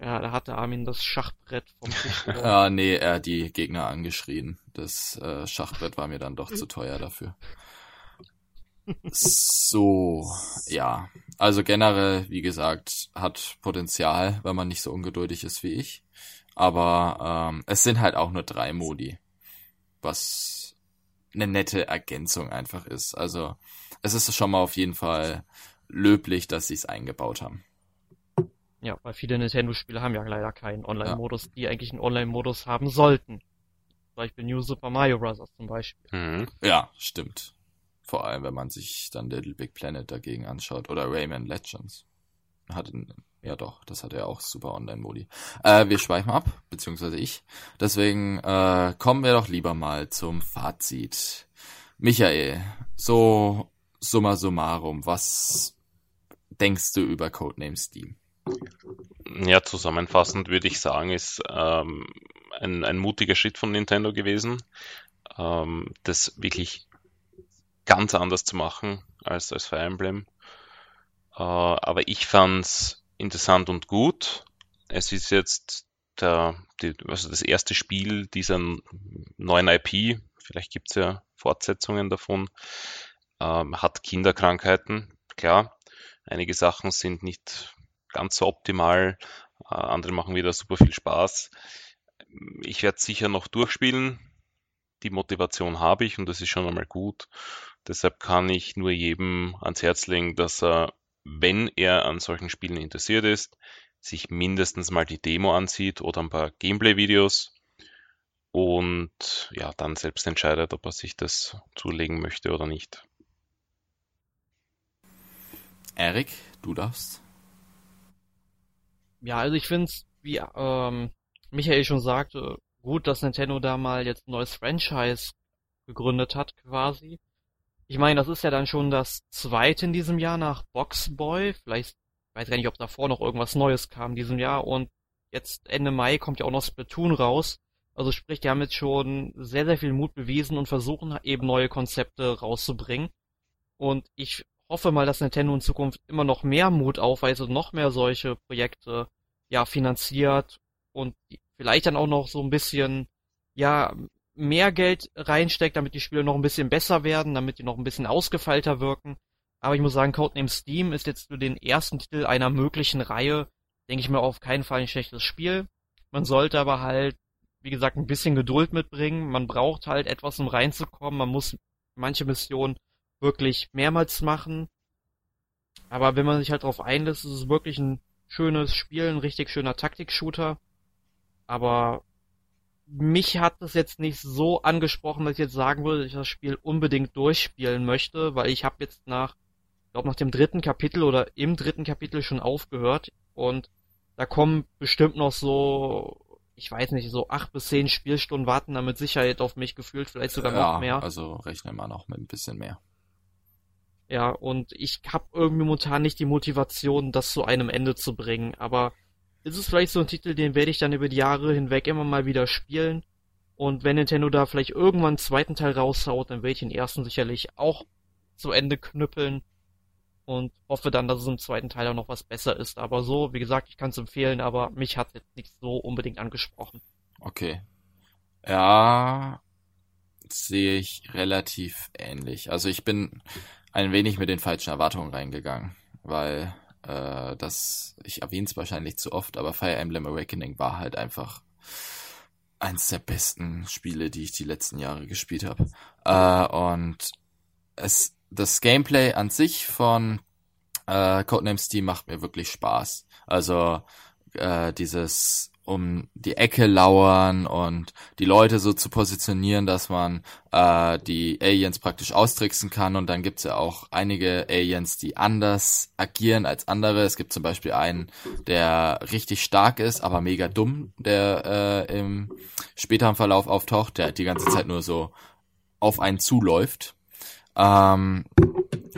Ja, da hatte Armin das Schachbrett vom Tisch. ah, nee, er hat die Gegner angeschrien. Das äh, Schachbrett war mir dann doch zu teuer dafür. So, ja. Also generell, wie gesagt, hat Potenzial, wenn man nicht so ungeduldig ist wie ich. Aber ähm, es sind halt auch nur drei Modi, was eine nette Ergänzung einfach ist. Also es ist schon mal auf jeden Fall löblich, dass sie es eingebaut haben. Ja, weil viele Nintendo-Spiele haben ja leider keinen Online-Modus, ja. die eigentlich einen Online-Modus haben sollten. Zum Beispiel New Super Mario Bros. zum Beispiel. Mhm. Ja, stimmt. Vor allem, wenn man sich dann Little Big Planet dagegen anschaut oder Rayman Legends. Hat, ja doch, das hat ja auch super Online-Modi. Äh, wir schweifen ab, beziehungsweise ich. Deswegen äh, kommen wir doch lieber mal zum Fazit. Michael, so summa summarum, was denkst du über Codename Steam? Ja, zusammenfassend würde ich sagen, ist ähm, ein, ein mutiger Schritt von Nintendo gewesen, ähm, das wirklich ganz anders zu machen als, als Fire Emblem. Äh, aber ich fand's interessant und gut. Es ist jetzt der, die, also das erste Spiel dieser neuen IP. Vielleicht gibt's ja Fortsetzungen davon. Ähm, hat Kinderkrankheiten, klar. Einige Sachen sind nicht ganz so optimal. Äh, andere machen wieder super viel Spaß. Ich werde sicher noch durchspielen. Die Motivation habe ich und das ist schon einmal gut. Deshalb kann ich nur jedem ans Herz legen, dass er, wenn er an solchen Spielen interessiert ist, sich mindestens mal die Demo ansieht oder ein paar Gameplay-Videos und ja, dann selbst entscheidet, ob er sich das zulegen möchte oder nicht. Erik, du darfst. Ja, also ich finde es, wie ähm, Michael schon sagte, gut, dass Nintendo da mal jetzt ein neues Franchise gegründet hat, quasi. Ich meine, das ist ja dann schon das zweite in diesem Jahr nach Boxboy. Vielleicht, ich weiß gar nicht, ob davor noch irgendwas Neues kam in diesem Jahr. Und jetzt Ende Mai kommt ja auch noch Splatoon raus. Also sprich, die haben jetzt schon sehr, sehr viel Mut bewiesen und versuchen eben neue Konzepte rauszubringen. Und ich hoffe mal, dass Nintendo in Zukunft immer noch mehr Mut aufweist und noch mehr solche Projekte ja finanziert und vielleicht dann auch noch so ein bisschen ja mehr Geld reinsteckt, damit die Spiele noch ein bisschen besser werden, damit die noch ein bisschen ausgefeilter wirken. Aber ich muss sagen, Codename Steam ist jetzt nur den ersten Titel einer möglichen Reihe, denke ich mir auf keinen Fall ein schlechtes Spiel. Man sollte aber halt, wie gesagt, ein bisschen Geduld mitbringen. Man braucht halt etwas, um reinzukommen. Man muss manche Missionen wirklich mehrmals machen. Aber wenn man sich halt darauf einlässt, ist es wirklich ein schönes Spiel, ein richtig schöner Taktik-Shooter. Aber mich hat das jetzt nicht so angesprochen, dass ich jetzt sagen würde, dass ich das Spiel unbedingt durchspielen möchte, weil ich habe jetzt nach, ich glaube nach dem dritten Kapitel oder im dritten Kapitel schon aufgehört und da kommen bestimmt noch so, ich weiß nicht, so acht bis zehn Spielstunden warten da mit Sicherheit auf mich gefühlt, vielleicht sogar ja, noch mehr. Also rechne mal noch mit ein bisschen mehr. Ja, und ich habe irgendwie momentan nicht die Motivation, das zu einem Ende zu bringen, aber ist es vielleicht so ein Titel, den werde ich dann über die Jahre hinweg immer mal wieder spielen. Und wenn Nintendo da vielleicht irgendwann einen zweiten Teil raushaut, dann werde ich den ersten sicherlich auch zu Ende knüppeln und hoffe dann, dass es im zweiten Teil auch noch was besser ist. Aber so, wie gesagt, ich kann es empfehlen, aber mich hat jetzt nicht so unbedingt angesprochen. Okay. Ja, sehe ich relativ ähnlich. Also ich bin ein wenig mit den falschen Erwartungen reingegangen, weil äh, das, ich erwähne es wahrscheinlich zu oft, aber Fire Emblem Awakening war halt einfach eins der besten Spiele, die ich die letzten Jahre gespielt habe. Äh, und es, das Gameplay an sich von äh, Codename Steam macht mir wirklich Spaß. Also äh, dieses um die Ecke lauern und die Leute so zu positionieren, dass man äh, die Aliens praktisch austricksen kann. Und dann gibt's ja auch einige Aliens, die anders agieren als andere. Es gibt zum Beispiel einen, der richtig stark ist, aber mega dumm, der äh, im späteren Verlauf auftaucht, der die ganze Zeit nur so auf einen zuläuft. Ähm,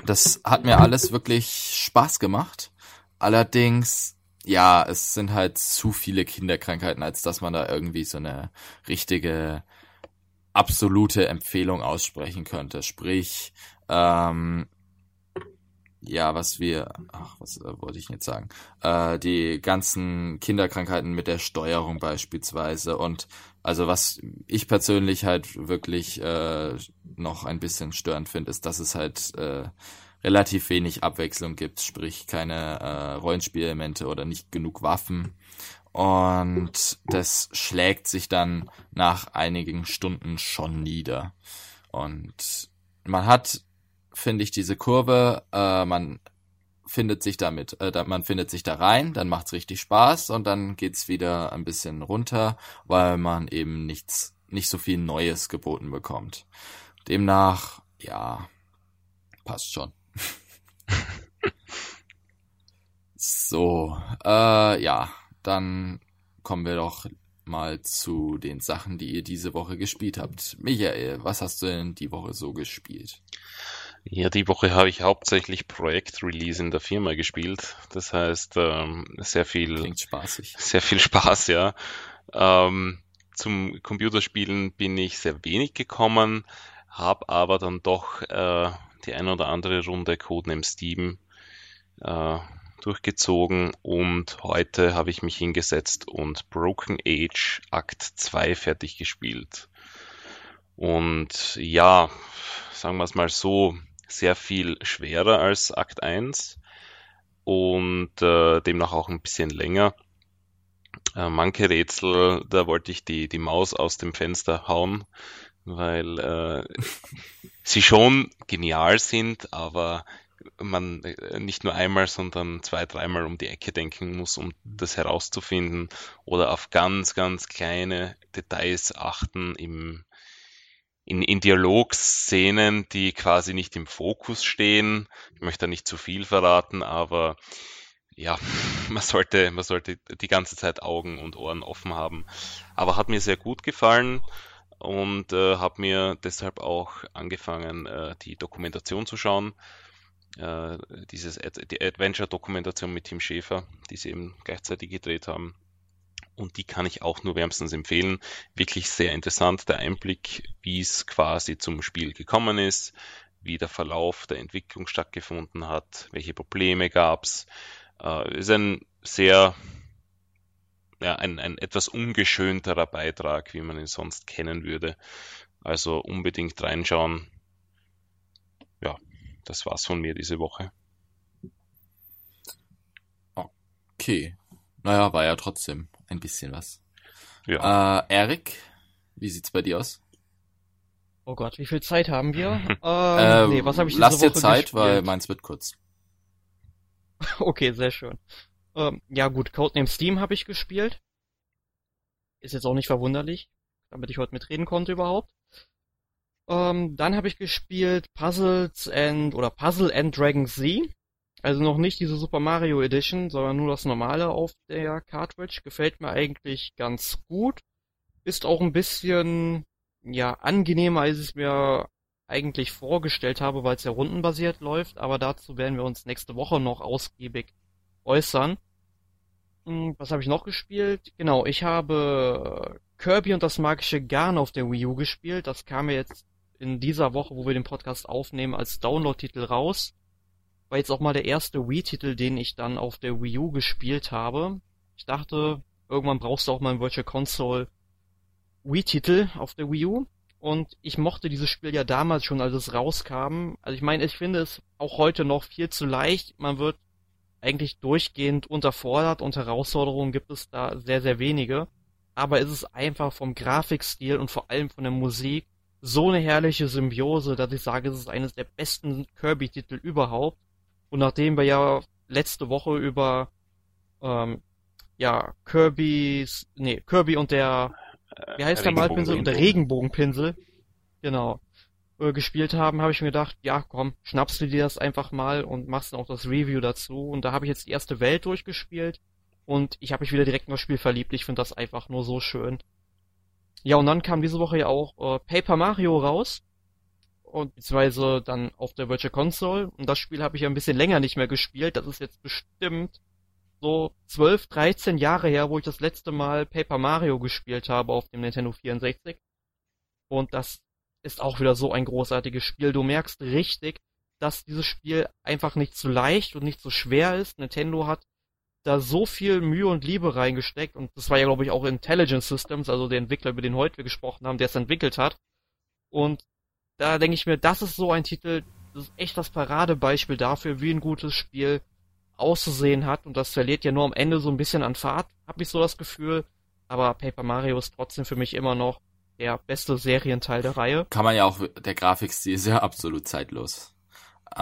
das hat mir alles wirklich Spaß gemacht. Allerdings ja, es sind halt zu viele Kinderkrankheiten, als dass man da irgendwie so eine richtige absolute Empfehlung aussprechen könnte. Sprich, ähm, ja, was wir, ach, was äh, wollte ich jetzt sagen? Äh, die ganzen Kinderkrankheiten mit der Steuerung beispielsweise und also was ich persönlich halt wirklich äh, noch ein bisschen störend finde, ist, dass es halt äh, relativ wenig Abwechslung gibt, sprich keine äh, Rollenspielelemente oder nicht genug Waffen. Und das schlägt sich dann nach einigen Stunden schon nieder. Und man hat, finde ich, diese Kurve, äh, man findet sich damit, äh, man findet sich da rein, dann macht's richtig Spaß und dann geht's wieder ein bisschen runter, weil man eben nichts, nicht so viel Neues geboten bekommt. Demnach, ja, passt schon. so, äh, ja, dann kommen wir doch mal zu den Sachen, die ihr diese Woche gespielt habt. Michael, was hast du denn die Woche so gespielt? Ja, die Woche habe ich hauptsächlich Projektrelease in der Firma gespielt. Das heißt, ähm, sehr viel. Klingt spaßig. Sehr viel Spaß, ja. Ähm, zum Computerspielen bin ich sehr wenig gekommen, habe aber dann doch äh, die ein oder andere Runde Codename Steam äh, durchgezogen und heute habe ich mich hingesetzt und Broken Age Akt 2 fertig gespielt. Und ja, sagen wir es mal so, sehr viel schwerer als Akt 1 und äh, demnach auch ein bisschen länger. Äh, manche Rätsel, da wollte ich die, die Maus aus dem Fenster hauen, weil äh, sie schon genial sind, aber man äh, nicht nur einmal, sondern zwei, dreimal um die Ecke denken muss, um das herauszufinden oder auf ganz, ganz kleine Details achten im, in, in Dialogszenen, die quasi nicht im Fokus stehen. Ich möchte da nicht zu viel verraten, aber ja, man sollte, man sollte die ganze Zeit Augen und Ohren offen haben. Aber hat mir sehr gut gefallen. Und äh, habe mir deshalb auch angefangen, äh, die Dokumentation zu schauen. Äh, dieses Ad die Adventure-Dokumentation mit Tim Schäfer, die sie eben gleichzeitig gedreht haben. Und die kann ich auch nur wärmstens empfehlen. Wirklich sehr interessant, der Einblick, wie es quasi zum Spiel gekommen ist, wie der Verlauf der Entwicklung stattgefunden hat, welche Probleme gab es. Äh, ist ein sehr ja, ein, ein etwas ungeschönterer Beitrag, wie man ihn sonst kennen würde. Also unbedingt reinschauen. Ja, das war's von mir diese Woche. Okay. Naja, war ja trotzdem ein bisschen was. Ja. Äh, Erik, wie sieht's bei dir aus? Oh Gott, wie viel Zeit haben wir? Ähm, nee, was habe ich diese Lass dir Woche Zeit, gespielt? weil meins wird kurz. Okay, sehr schön. Ähm, ja gut, Codename Steam habe ich gespielt. Ist jetzt auch nicht verwunderlich, damit ich heute mitreden konnte überhaupt. Ähm, dann habe ich gespielt Puzzles and oder Puzzle and Dragon Z. Also noch nicht diese Super Mario Edition, sondern nur das normale auf der Cartridge. Gefällt mir eigentlich ganz gut. Ist auch ein bisschen ja angenehmer, als ich es mir eigentlich vorgestellt habe, weil es ja rundenbasiert läuft, aber dazu werden wir uns nächste Woche noch ausgiebig äußern. Hm, Was habe ich noch gespielt? Genau, ich habe Kirby und das magische Garn auf der Wii U gespielt. Das kam ja jetzt in dieser Woche, wo wir den Podcast aufnehmen, als Download-Titel raus. War jetzt auch mal der erste Wii-Titel, den ich dann auf der Wii U gespielt habe. Ich dachte, irgendwann brauchst du auch mal einen Virtual Console Wii-Titel auf der Wii U. Und ich mochte dieses Spiel ja damals schon, als es rauskam. Also ich meine, ich finde es auch heute noch viel zu leicht. Man wird eigentlich durchgehend unterfordert und Herausforderungen gibt es da sehr, sehr wenige. Aber es ist einfach vom Grafikstil und vor allem von der Musik so eine herrliche Symbiose, dass ich sage, es ist eines der besten Kirby-Titel überhaupt. Und nachdem wir ja letzte Woche über ähm, ja Kirby's nee Kirby und der wie heißt der Malpinsel und der Regenbogenpinsel genau äh, gespielt haben, habe ich mir gedacht, ja komm, schnappst du dir das einfach mal und machst dann auch das Review dazu. Und da habe ich jetzt die erste Welt durchgespielt und ich habe mich wieder direkt in das Spiel verliebt. Ich finde das einfach nur so schön. Ja, und dann kam diese Woche ja auch äh, Paper Mario raus. Und beziehungsweise dann auf der Virtual Console. Und das Spiel habe ich ja ein bisschen länger nicht mehr gespielt. Das ist jetzt bestimmt so 12, 13 Jahre her, wo ich das letzte Mal Paper Mario gespielt habe auf dem Nintendo 64. Und das ist auch wieder so ein großartiges Spiel. Du merkst richtig, dass dieses Spiel einfach nicht so leicht und nicht so schwer ist. Nintendo hat da so viel Mühe und Liebe reingesteckt und das war ja, glaube ich, auch Intelligent Systems, also der Entwickler, über den heute wir gesprochen haben, der es entwickelt hat. Und da denke ich mir, das ist so ein Titel, das ist echt das Paradebeispiel dafür, wie ein gutes Spiel auszusehen hat und das verliert ja nur am Ende so ein bisschen an Fahrt, habe ich so das Gefühl. Aber Paper Mario ist trotzdem für mich immer noch der beste Serienteil der Reihe. Kann man ja auch, der Grafikstil ist ja absolut zeitlos. Äh,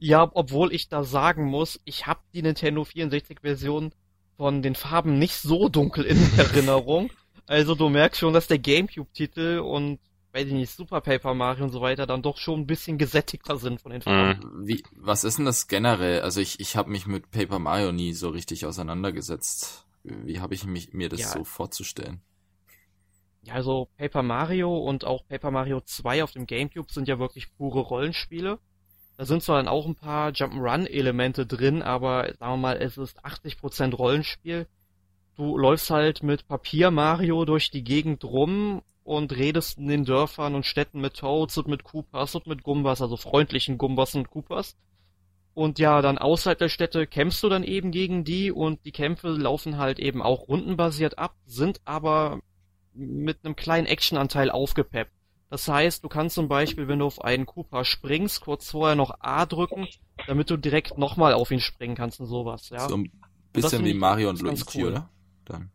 Ja, obwohl ich da sagen muss, ich habe die Nintendo 64-Version von den Farben nicht so dunkel in Erinnerung. Also du merkst schon, dass der Gamecube-Titel und, weiß ich nicht, Super Paper Mario und so weiter dann doch schon ein bisschen gesättigter sind von den Farben. Mhm. wie, was ist denn das generell? Also ich, ich habe mich mit Paper Mario nie so richtig auseinandergesetzt. Wie habe ich mich, mir das Ja. so vorzustellen? Ja, also Paper Mario und auch Paper Mario 2 auf dem Gamecube sind ja wirklich pure Rollenspiele. Da sind zwar dann auch ein paar Jump'n'Run-Elemente drin, aber sagen wir mal, es ist 80% Rollenspiel. Du läufst halt mit Papier Mario durch die Gegend rum und redest in den Dörfern und Städten mit Toads und mit Koopas und mit Gumbas, also freundlichen Gumbas und Koopas. Und ja, dann außerhalb der Städte kämpfst du dann eben gegen die und die Kämpfe laufen halt eben auch rundenbasiert ab, sind aber mit einem kleinen Actionanteil aufgepeppt. Das heißt, du kannst zum Beispiel, wenn du auf einen Koopa springst, kurz vorher noch A drücken, damit du direkt nochmal auf ihn springen kannst und sowas, ja. So ein bisschen wie Mario und Luigi, cool. oder? Dann.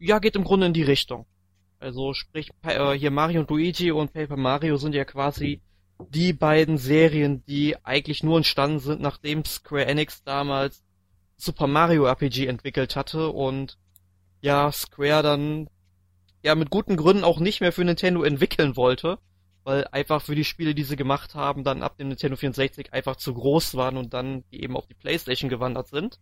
Ja, geht im Grunde in die Richtung. Also sprich, äh, hier Mario und Luigi und Paper Mario sind ja quasi die beiden Serien, die eigentlich nur entstanden sind, nachdem Square Enix damals Super Mario RPG entwickelt hatte und ja, Square dann ja mit guten Gründen auch nicht mehr für Nintendo entwickeln wollte, weil einfach für die Spiele, die sie gemacht haben, dann ab dem Nintendo 64 einfach zu groß waren und dann eben auf die PlayStation gewandert sind.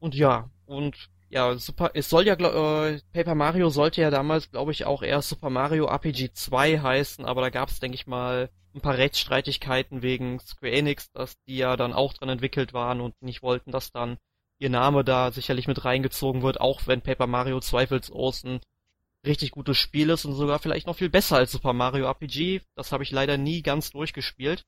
Und ja, und ja, Super, es soll ja, äh, Paper Mario sollte ja damals, glaube ich, auch erst Super Mario RPG 2 heißen, aber da gab es, denke ich mal, ein paar Rechtsstreitigkeiten wegen Square Enix, dass die ja dann auch dran entwickelt waren und nicht wollten, dass dann ihr Name da sicherlich mit reingezogen wird, auch wenn Paper Mario zweifelsohns ein richtig gutes Spiel ist und sogar vielleicht noch viel besser als Super Mario RPG. Das habe ich leider nie ganz durchgespielt.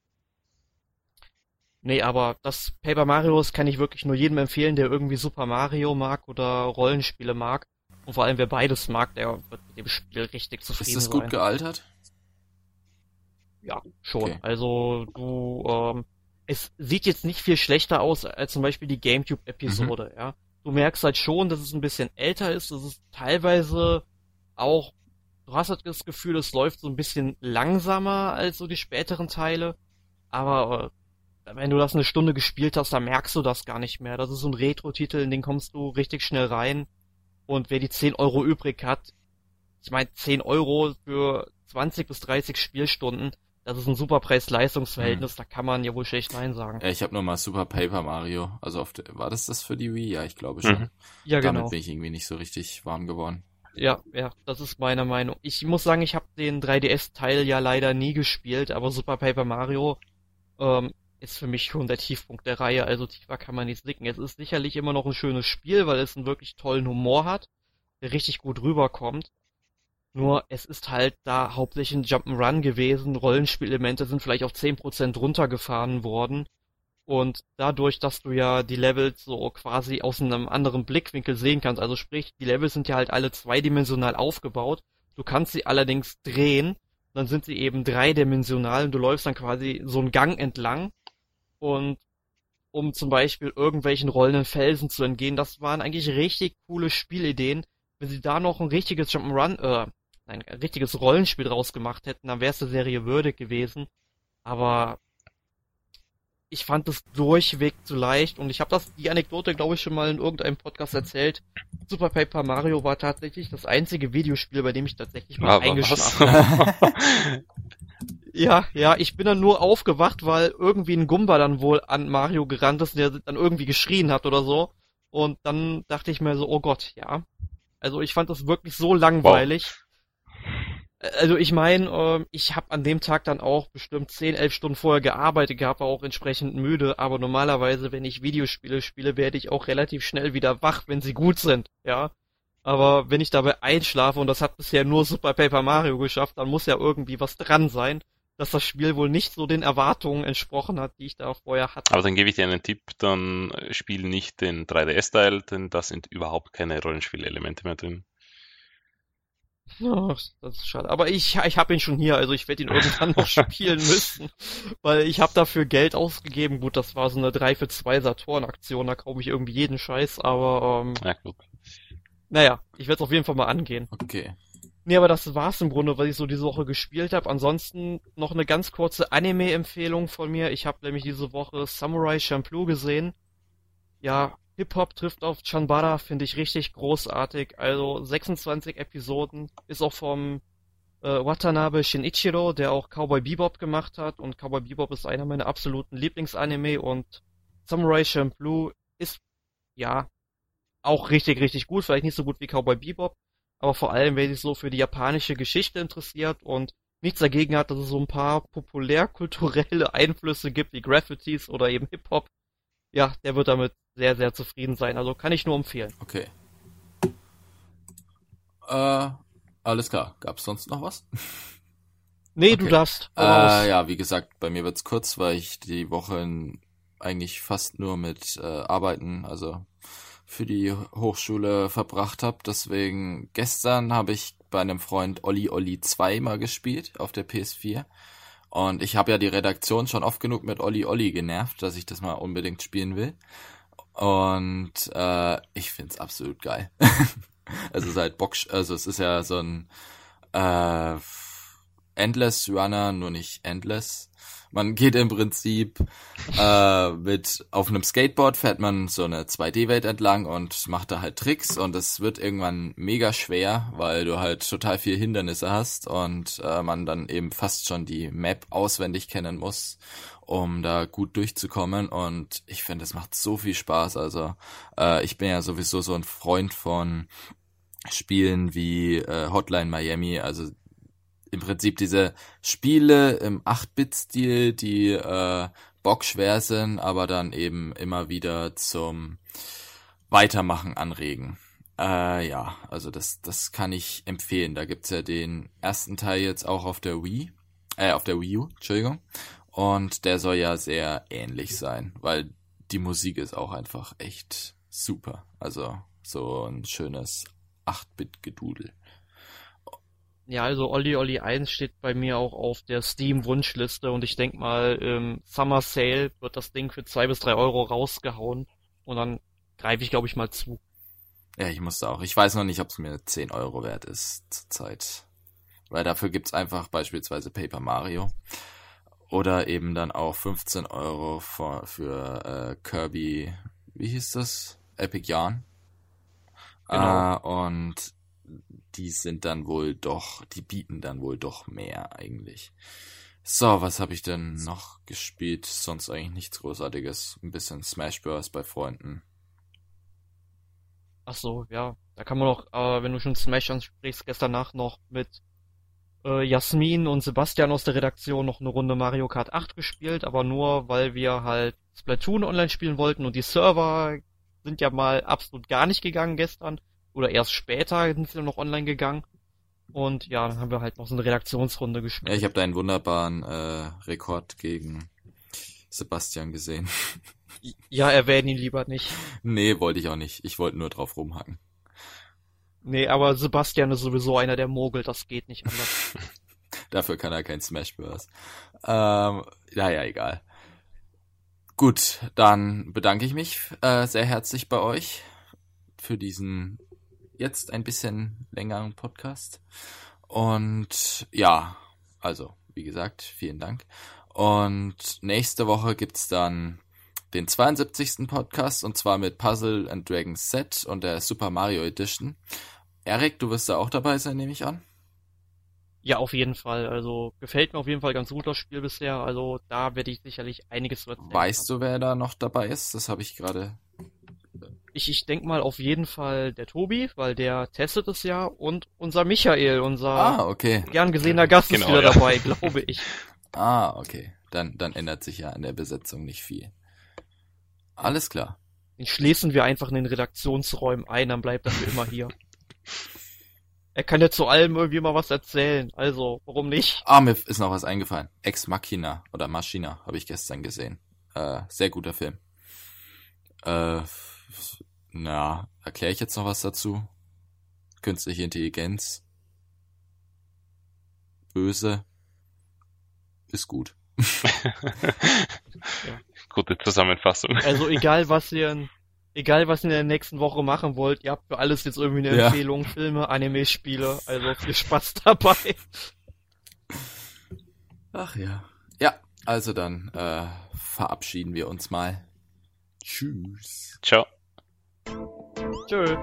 Nee, aber das Paper Marios kann ich wirklich nur jedem empfehlen, der irgendwie Super Mario mag oder Rollenspiele mag. Und vor allem wer beides mag, der wird mit dem Spiel richtig zufrieden sein. Ist das gut sein. gealtert? Ja, schon. Okay. Also du, ähm, es sieht jetzt nicht viel schlechter aus als zum Beispiel die GameCube-Episode, mhm. ja. Du merkst halt schon, dass es ein bisschen älter ist, dass es teilweise auch, du hast halt das Gefühl, es läuft so ein bisschen langsamer als so die späteren Teile, aber äh, wenn du das eine Stunde gespielt hast, dann merkst du das gar nicht mehr. Das ist so ein Retro-Titel, in den kommst du richtig schnell rein. Und wer die 10 Euro übrig hat, ich meine 10 Euro für 20 bis 30 Spielstunden, das ist ein super Preis-Leistungs-Verhältnis, hm. da kann man ja wohl schlecht Nein sagen. Ja, ich habe nur mal Super Paper Mario. Also auf der, war das das für die Wii? Ja, ich glaube schon. Mhm. Ja, Damit genau. bin ich irgendwie nicht so richtig warm geworden. Ja, ja, das ist meine Meinung. Ich muss sagen, ich habe den 3DS-Teil ja leider nie gespielt, aber Super Paper Mario ähm, ist für mich schon der Tiefpunkt der Reihe, also tiefer kann man nicht blicken. Es ist sicherlich immer noch ein schönes Spiel, weil es einen wirklich tollen Humor hat, der richtig gut rüberkommt. Nur es ist halt da hauptsächlich ein Jump'n'Run gewesen, Rollenspielelemente sind vielleicht auf 10% runtergefahren worden. Und dadurch, dass du ja die Levels so quasi aus einem anderen Blickwinkel sehen kannst, also sprich, die Levels sind ja halt alle zweidimensional aufgebaut, du kannst sie allerdings drehen, dann sind sie eben dreidimensional und du läufst dann quasi so einen Gang entlang und um zum Beispiel irgendwelchen rollenden Felsen zu entgehen. Das waren eigentlich richtig coole Spielideen. Wenn sie da noch ein richtiges Jump'n'Run, äh, ein richtiges Rollenspiel draus gemacht hätten, dann wäre es der Serie würdig gewesen. Aber ich fand es durchweg zu leicht und ich habe das die Anekdote glaube ich schon mal in irgendeinem Podcast erzählt. Super Paper Mario war tatsächlich das einzige Videospiel, bei dem ich tatsächlich mal Aber eingeschlafen habe. Ja, ja, ich bin dann nur aufgewacht, weil irgendwie ein Gumba dann wohl an Mario gerannt ist, der dann irgendwie geschrien hat oder so. Und dann dachte ich mir so, oh Gott, ja. Also ich fand das wirklich so langweilig. Wow. Also ich meine, äh, ich habe an dem Tag dann auch bestimmt 10, 11 Stunden vorher gearbeitet gehabt, war auch entsprechend müde, aber normalerweise, wenn ich Videospiele spiele, werde ich auch relativ schnell wieder wach, wenn sie gut sind, ja. Aber wenn ich dabei einschlafe, und das hat bisher nur Super Paper Mario geschafft, dann muss ja irgendwie was dran sein dass das Spiel wohl nicht so den Erwartungen entsprochen hat, die ich da vorher hatte. Aber dann gebe ich dir einen Tipp, dann spiel nicht den 3DS-Teil, denn da sind überhaupt keine Rollenspielelemente mehr drin. Ach, das ist schade. Aber ich, ich habe ihn schon hier, also ich werde ihn irgendwann noch spielen müssen, weil ich habe dafür Geld ausgegeben. Gut, das war so eine 3 für 2 Saturn-Aktion, da kaufe ich irgendwie jeden Scheiß, aber ähm, ja, gut. naja, ich werde es auf jeden Fall mal angehen. Okay. Nee, aber das war's im Grunde, was ich so diese Woche gespielt habe. Ansonsten noch eine ganz kurze Anime-Empfehlung von mir. Ich habe nämlich diese Woche Samurai Champloo gesehen. Ja, Hip-Hop trifft auf Chanbara, finde ich richtig großartig. Also 26 Episoden, ist auch vom äh, Watanabe Shinichiro, der auch Cowboy Bebop gemacht hat. Und Cowboy Bebop ist einer meiner absoluten Lieblingsanime und Samurai Champloo ist, ja, auch richtig, richtig gut. Vielleicht nicht so gut wie Cowboy Bebop, aber vor allem, wer sich so für die japanische Geschichte interessiert und nichts dagegen hat, dass es so ein paar populärkulturelle Einflüsse gibt, wie Graffitis oder eben Hip-Hop, ja, der wird damit sehr, sehr zufrieden sein. Also kann ich nur empfehlen. Okay. Äh, alles klar. Gab's sonst noch was? Nee, okay. du darfst. Äh, ja, wie gesagt, bei mir wird's kurz, weil ich die Woche eigentlich fast nur mit äh, Arbeiten, also für die Hochschule verbracht habe. Deswegen gestern habe ich bei einem Freund Olli Olli 2 mal gespielt auf der PS4. Und ich habe ja die Redaktion schon oft genug mit Olli Olli genervt, dass ich das mal unbedingt spielen will. Und äh, ich find's absolut geil. also seit Box, also es ist ja so ein äh, Endless Runner, nur nicht Endless. Man geht im Prinzip äh, mit auf einem Skateboard fährt man so eine 2D-Welt entlang und macht da halt Tricks und es wird irgendwann mega schwer, weil du halt total viel Hindernisse hast und äh, man dann eben fast schon die Map auswendig kennen muss, um da gut durchzukommen und ich finde, es macht so viel Spaß. Also äh, ich bin ja sowieso so ein Freund von Spielen wie äh, Hotline Miami, also im Prinzip diese Spiele im 8-Bit-Stil, die äh, bockschwer sind, aber dann eben immer wieder zum Weitermachen anregen. Äh, ja, also das, das kann ich empfehlen. Da gibt's ja den ersten Teil jetzt auch auf der Wii, äh, auf der Wii U, Entschuldigung. Und der soll ja sehr ähnlich sein, weil die Musik ist auch einfach echt super. Also so ein schönes 8-Bit-Gedudel. Ja, also Olli Olli 1 steht bei mir auch auf der Steam-Wunschliste und ich denk mal, im Summer Sale wird das Ding für zwei bis drei Euro rausgehauen und dann greife ich, glaube ich, mal zu. Ja, ich musste auch. Ich weiß noch nicht, ob es mir 10 Euro wert ist zurzeit. Weil dafür gibt's einfach beispielsweise Paper Mario. Oder eben dann auch 15 Euro für, für äh, Kirby, wie hieß das? Epic Yarn. Genau. Äh, und die sind dann wohl doch, die bieten dann wohl doch mehr eigentlich. So, was habe ich denn noch gespielt? Sonst eigentlich nichts Großartiges. Ein bisschen Smash Bros. bei Freunden. Ach so, ja. Da kann man noch, äh, wenn du schon Smash ansprichst, gestern Nacht noch mit äh, Jasmin und Sebastian aus der Redaktion noch eine Runde Mario Kart 8 gespielt, aber nur, weil wir halt Splatoon online spielen wollten und die Server sind ja mal absolut gar nicht gegangen gestern. Oder erst später sind sie dann noch online gegangen. Und ja, dann haben wir halt noch so eine Redaktionsrunde Ja, gespielt. ich habe da einen wunderbaren äh, Rekord gegen Sebastian gesehen. Ja, erwähnen ihn lieber nicht. nee, wollte ich auch nicht. Ich wollte nur drauf rumhacken. Nee, aber Sebastian ist sowieso einer der Mogel, das geht nicht anders. Dafür kann er kein Smash Bros. Ähm, naja, egal. Gut, dann bedanke ich mich äh, sehr herzlich bei euch für diesen jetzt ein bisschen längeren Podcast. Und ja, also, wie gesagt, vielen Dank. Und nächste Woche gibt's dann den 72. Podcast und zwar mit Puzzle and Dragons Set und der Super Mario Edition. Erik, du wirst da auch dabei sein, nehme ich an. Ja, auf jeden Fall. Also gefällt mir auf jeden Fall ganz gut das Spiel bisher. Also da werde ich sicherlich einiges zu erzählen Weißt haben. du, wer da noch dabei ist? Das habe ich gerade. Ich, ich denk mal auf jeden Fall der Tobi, weil der testet es ja und unser Michael, unser Ah, okay. gern gesehener Gast ist Genau, wieder ja. dabei, glaube ich. Ah, okay. Dann, dann ändert sich ja an der Besetzung nicht viel. Alles klar. Den schließen wir einfach in den Redaktionsräumen ein, dann bleibt er für immer hier. Er kann ja zu allem irgendwie mal was erzählen, also warum nicht? Ah, mir ist noch was eingefallen. Ex Machina oder Maschina habe ich gestern gesehen. Äh, sehr guter Film. Äh, na, erkläre ich jetzt noch was dazu? Künstliche Intelligenz. Böse. Ist gut. Gute Zusammenfassung. Also egal was ihr in, egal was ihr in der nächsten Woche machen wollt, ihr habt für alles jetzt irgendwie eine Ja. Empfehlung, Filme, Anime-Spiele, also viel Spaß dabei. Ach ja. Ja, also dann äh, verabschieden wir uns mal. Tschüss. Ciao. Tschö.